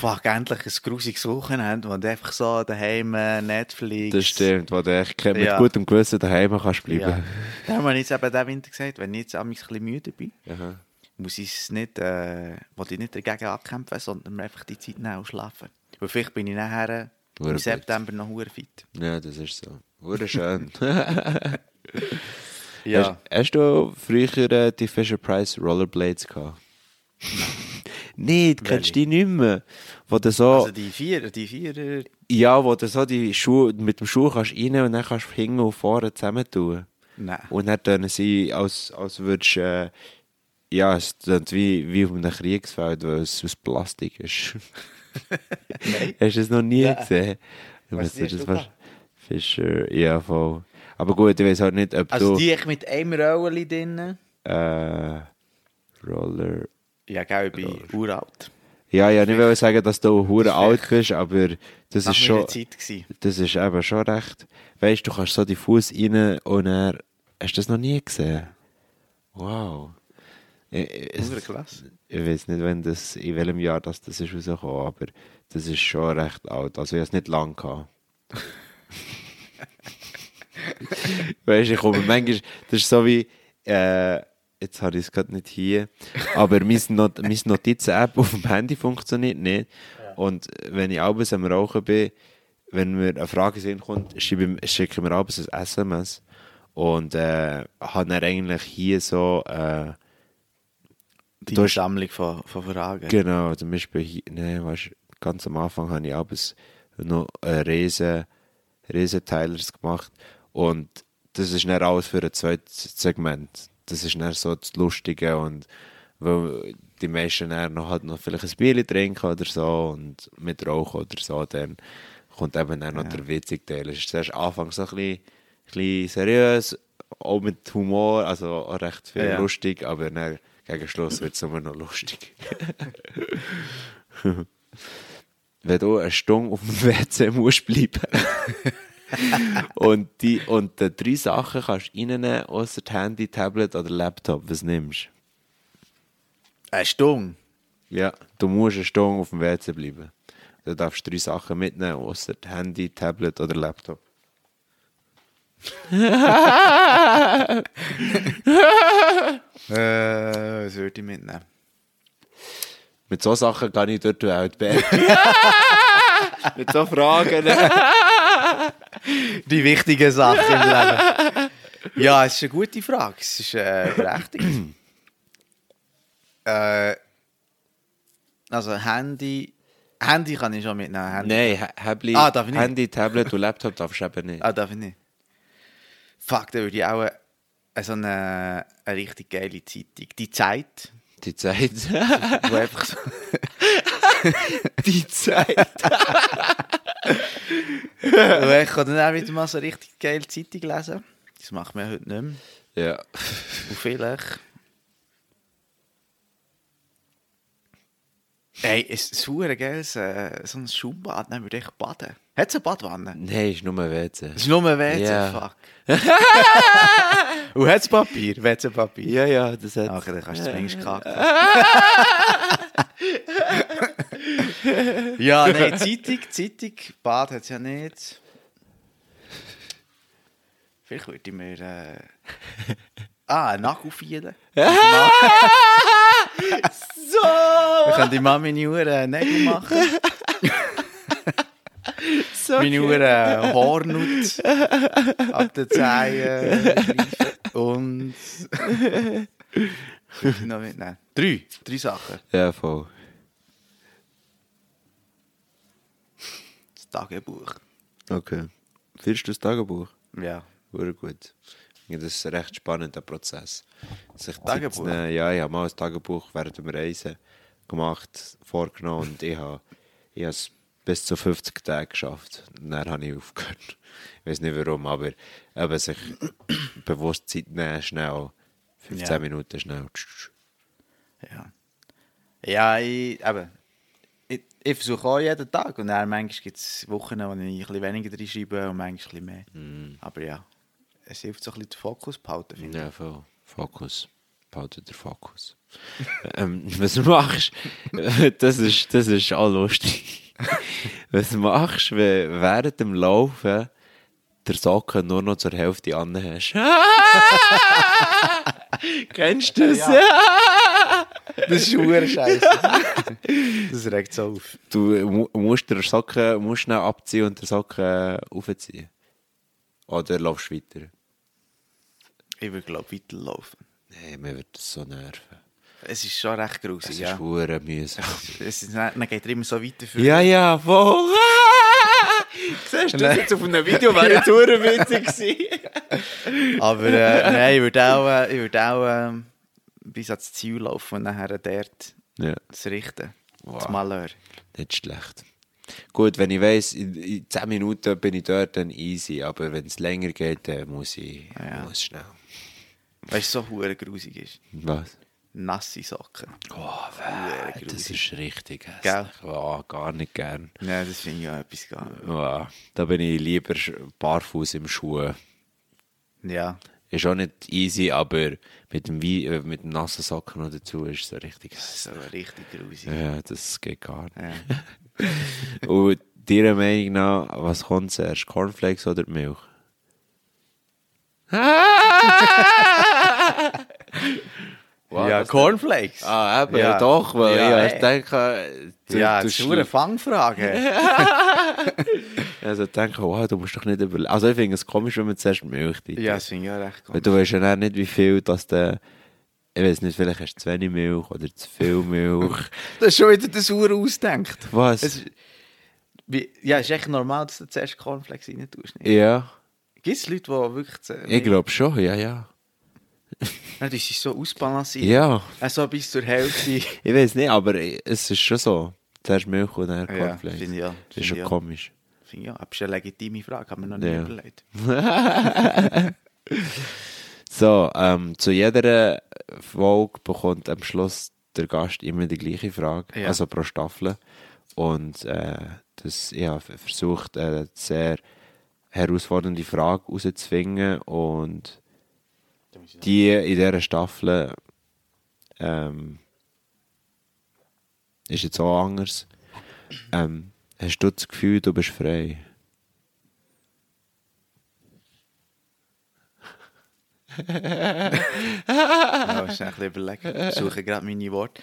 fuck, endlich ein grusiges Wochenende, wo du einfach so daheim Netflix... Das stimmt, wo du echt mit Ja. gutem Gewissen daheim kannst Ja. bleiben. Da haben wir jetzt eben diesen Winter gesagt, wenn ich jetzt ein bisschen müde bin, Aha. muss ich es nicht, äh, ich nicht dagegen ankämpfen, sondern einfach die Zeit nehmen und schlafen. Weil vielleicht bin ich nachher im. September noch hure fit. Ja, das ist so. Hure schön. Ja. Hast, hast du früher äh, die Fisher Price Rollerblades gehabt? Nicht, kennst du die nicht mehr? Wo du so, Also die vier, die vier, ja, wo du so die Schuhe, mit dem Schuh kannst rein und dann kannst du hinten und vorne zusammen tun. nein. Und dann tun sie, als, als würdest du, äh, ja, es tönt wie, wie auf einem Kriegsfeld, weil es aus Plastik ist. Hast du es noch nie Ja. gesehen? Du siehst das du fast- Fischer, ja, voll. Aber gut, ich weiß halt nicht, ob Also du... die echt mit einem Rolli drin. Äh, Roller... Ja, gell, ich bin uralt. Ja, ja, nicht wollte sagen, dass du hure alt bist, aber das Das ist war schon... Zeit. Gewesen. Das ist eben schon recht... Weißt du, du kannst so die Fuß rein und er... Hast du das noch nie gesehen? Wow. Ich, ich, Hure klasse. Ich weiß nicht, wenn das, in welchem Jahr das, das ist rausgekommen, aber das ist schon recht alt. Also ich habe es nicht lang gehabt. weißt du, ich komme manchmal, das ist so wie, äh, jetzt habe ich es gerade nicht hier, aber meine, Not meine Notizen-App auf dem Handy funktioniert nicht. Und wenn ich abends am Rauchen bin, wenn mir eine Frage Sinn kommt, schicke ich mir abends ein SMS und äh, habe dann eigentlich hier so... Äh, Die hast- Sammlung von, von Fragen. Genau, zum Beispiel, hier- ne, weißt, ganz am Anfang habe ich abends noch einen riesen, riesen Teilers gemacht und das ist nicht alles für ein zweites Segment. Das ist nicht so das Lustige und weil die meisten dann noch, halt noch vielleicht ein Bier trinken oder so und mit Rauchen oder so, dann kommt eben dann noch der witzige Teil. Es ist zuerst anfangs so ein bisschen, ein bisschen seriös, auch mit Humor, also recht viel ja. lustig, aber dann gegen Schluss wird es immer noch lustig. Wenn du eine Stunde auf dem WC musst bleiben und, die, und die drei Sachen kannst du reinnehmen, außer Handy, Tablet oder Laptop, was nimmst Eine Stunde. Ja, du musst eine Stunde auf dem WC bleiben. Du darfst drei Sachen mitnehmen, außer Handy, Tablet oder Laptop. Äh, was würde ich mitnehmen? Mit so Sachen kann ich dort die Welt beenden. Mit so Fragen. Die wichtigen Sachen im Leben. Ja, es ist eine gute Frage. Es ist äh, berechtigt. äh, also Handy. Handy kann ich schon mitnehmen. Handy. Nein, Habli, Ah? Handy, Tablet und Laptop darfst du eben nicht. Ah, darf ich nicht. Fuck, da würde ich auch eine, so eine, eine richtig geile Zeitung. Die Zeit. Die Zeit. Wo einfach so, Die Zeit. ich kann dann auch wieder mal so eine richtig geile Zeitung lesen. Das macht man heute nicht mehr. Ja. Und vielleicht. Ey, es ist ein geiles, äh, so ein Schaumbad, dann würde ich baden. Hat es eine Badwanne? Nein, ist nur ein WC. Ist nur ein WC, fuck. Und hat es Papier? WC-Papier? Ja, ja, das hat... Ach, dann kannst du zumindest kacken. ja, nein, Zeitung, Zeitung, Bad hat es ja nicht. Vielleicht würde ich mir... Äh... Ah, einen Nagel fielen. so! Wir können die Mami Uhren Nägel machen. so Meine Uhren äh, Haarnut ab den Zehen. Und... Noch mitnehmen? Drei. Drei Sachen. Ja, voll. Das Tagebuch. Okay. Führst du das Tagebuch? Ja. Sehr gut. Das ist ein recht spannender Prozess. Sich Tagebuch? nehmen. Ja, ich habe mal ein Tagebuch während dem Reisen gemacht, vorgenommen und ich habe, ich habe bis zu 50 Tage geschafft. Dann habe ich aufgehört. Ich weiß nicht warum, aber eben sich bewusst Zeit nehmen, schnell. 15 Ja. Minuten schnell. Ja. Ja, ich, eben, ich, ich versuche auch jeden Tag. Und dann manchmal gibt es Wochen, wo ich ein bisschen weniger drin schreibe und manchmal ein mehr. Aber ja, es hilft so ein bisschen den Fokus behalten, finde Ja, voll. Fokus. Behalte den Fokus. ähm, was du machst, das ist, das ist auch lustig. was du machst, wenn während dem Laufen der Socken nur noch zur Hälfte an hast. Kennst du das? ich. Das ist schon scheiße. das regt so auf. Du mu- musst den Socken musst schnell abziehen und den Socken aufziehen. Oder laufst du weiter? Ich würde, glaube weiterlaufen. Nein, mir wird das so nerven. Es ist schon recht Es grusig, ist ja. hure mühsam. Es ist, dann geht er immer so weiter für. Ja, ja, voll. Siehst du das jetzt auf einem Video? Wäre jetzt hure witzig gewesen. Aber äh, nein, ich würde auch, äh, ich würde auch ähm, bis ans Ziel laufen und nachher dort Ja, das richten. Wow. Das Malheur. nicht schlecht. Gut, wenn ich weiss, in, in 10 Minuten bin ich dort, dann easy. Aber wenn es länger geht, dann muss ich Ja. muss schnell. Weißt du, so hure grusig ist? Was? Nasse Socken. Oh, weh, das ist richtig hässlich. Oh, gar nicht gern. Nein, das finde ich auch etwas gar nicht. Oh, da bin ich lieber barfuß im Schuh. Ja. Ist auch nicht easy, aber mit dem, Wei- äh, mit dem nassen Socken noch dazu ist es richtig Das hässlich. ist so richtig grusig. Ja, das geht gar nicht. Ja. Und deiner Meinung nach, was kommt zuerst? Cornflakes oder Milch? Wow, ja, Cornflakes. Ah, eben, Ja. doch, weil Ja, ich ey. denke, du, ja, das ist eine Fangfrage. also denke, wow, du musst doch nicht überlegen. Also ich finde es komisch, wenn man zuerst Milch trinkt. ja, das finde ich auch recht Weil gut. du weißt ja dann nicht, wie viel, dass der, ich weiß nicht, vielleicht hast du zu wenig Milch oder zu viel Milch. Das ist schon wieder das Uhr ausdenkt. Was? Es, wie, ja, ist echt normal, dass du zuerst Cornflakes rein tust. Nicht? ja, Gibt es Leute, die wirklich... ich glaube schon, ja, ja. Das ist so ausbalanciert. Ja, Also bis zur Hälfte. ich weiß nicht, aber es ist schon so. Zuerst Milch und dann ja, Cornflakes. finde ich ja. das ist schon ich ja. komisch. Finde ich ja. Das ist eine legitime Frage, haben wir noch nie Ja. überlegt. So, ähm, zu jeder Folge bekommt am Schluss der Gast immer die gleiche Frage, Ja. also pro Staffel. Und äh, das, ich habe versucht, eine sehr herausfordernde Frage rauszufinden und die in dieser Staffel ähm, ist jetzt auch anders. Ähm, hast du das Gefühl, du bist frei? Ja, ich ein bisschen überlegen. Ich suche gerade meine Worte.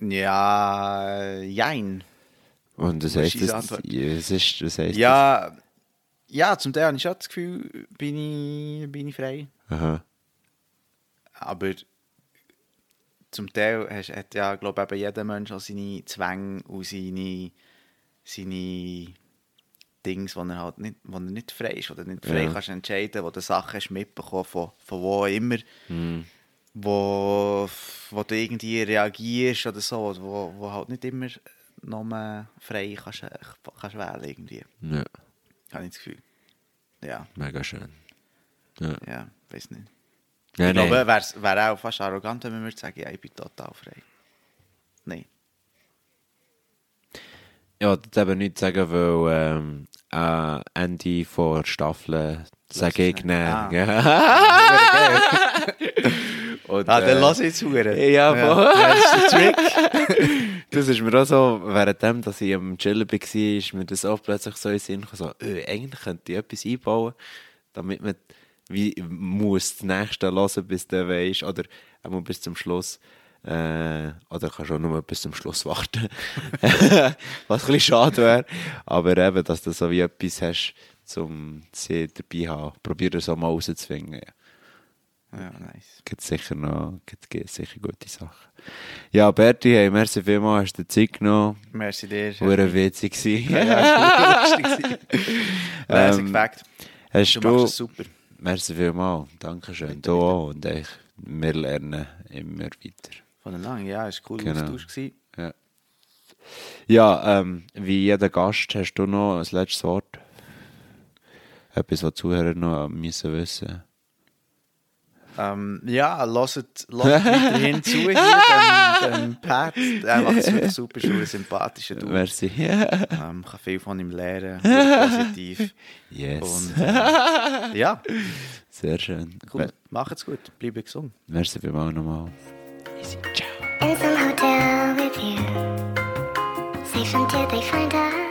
Ja, jein. Und das Was heißt, das, das ist, das heißt Ja, ja, zum Teil habe ich schon das Gefühl, bin ich, bin ich frei. aha. Aber zum Teil hast, hat ja, glaube ich, jeder Mensch auch seine Zwänge und seine, seine Dings, wo er halt nicht, wo er nicht frei ist, oder nicht frei Ja. kannst entscheiden, wo du Sachen hast mitbekommen von, von wo immer, Hm. wo, wo du irgendwie reagierst oder so, wo, wo halt nicht immer nur frei kannst, kannst wählen irgendwie. Ja, Habe ich das Gefühl. Ja, mega schön. Ja. ja, weiß nicht. Ja, ich nein. glaube, wäre wär auch fast arrogant, wenn man würde sagen, ja, ich bin total frei. Nein. Ja, das eben nicht sagen, weil ähm, äh, Ende vor Staffel sage ich nicht. Ah. Ja. Ah, dann äh, lass jetzt hören. Ja, voll. Das ist der Trick. Das ist mir auch so, währenddem, dass ich am Chillen war, ist mir das auch plötzlich so in den Sinn gekommen, so, äh, eigentlich könnte ich etwas einbauen, damit man wie, muss das nächste hören, bis du weisst, oder auch bis zum Schluss. Äh, oder kannst auch nur bis zum Schluss warten. Was ein bisschen schade wäre. Aber eben, dass du so wie etwas hast, um sie dabei zu haben. Probier das auch mal rauszufinden. Ja. Ja, nice. Gibt sicher noch gibt, gibt sicher gute Sachen. Ja, Berti, hey, merci vielmals, hast du dir Zeit genommen. Merci dir. War witzig gewesen. Ja, lustig. Basic Ähm, Fact. Hast Du du, machst es super. merci vielmals, Dankeschön. Du auch und ich, wir lernen immer weiter. Von der Lang, ja, es war cool Genau. Austausch. gewesen. Ja, ja ähm, wie jeder Gast hast du noch ein letztes Wort? Etwas, was die Zuhörer noch müssen wissen Ähm, ja, lasst, weiterhin zu hier, dem, dem Pat. Er macht es wirklich super, schon ein sympathischer Dude. Merci. Ähm, kann viel von ihm lernen, positiv. yes. Und äh, ja, Sehr schön. cool. Macht's gut, bleibt gesund. Merci vielmals nochmal. Easy. Ciao. In some hotel with you. Safe until they find us.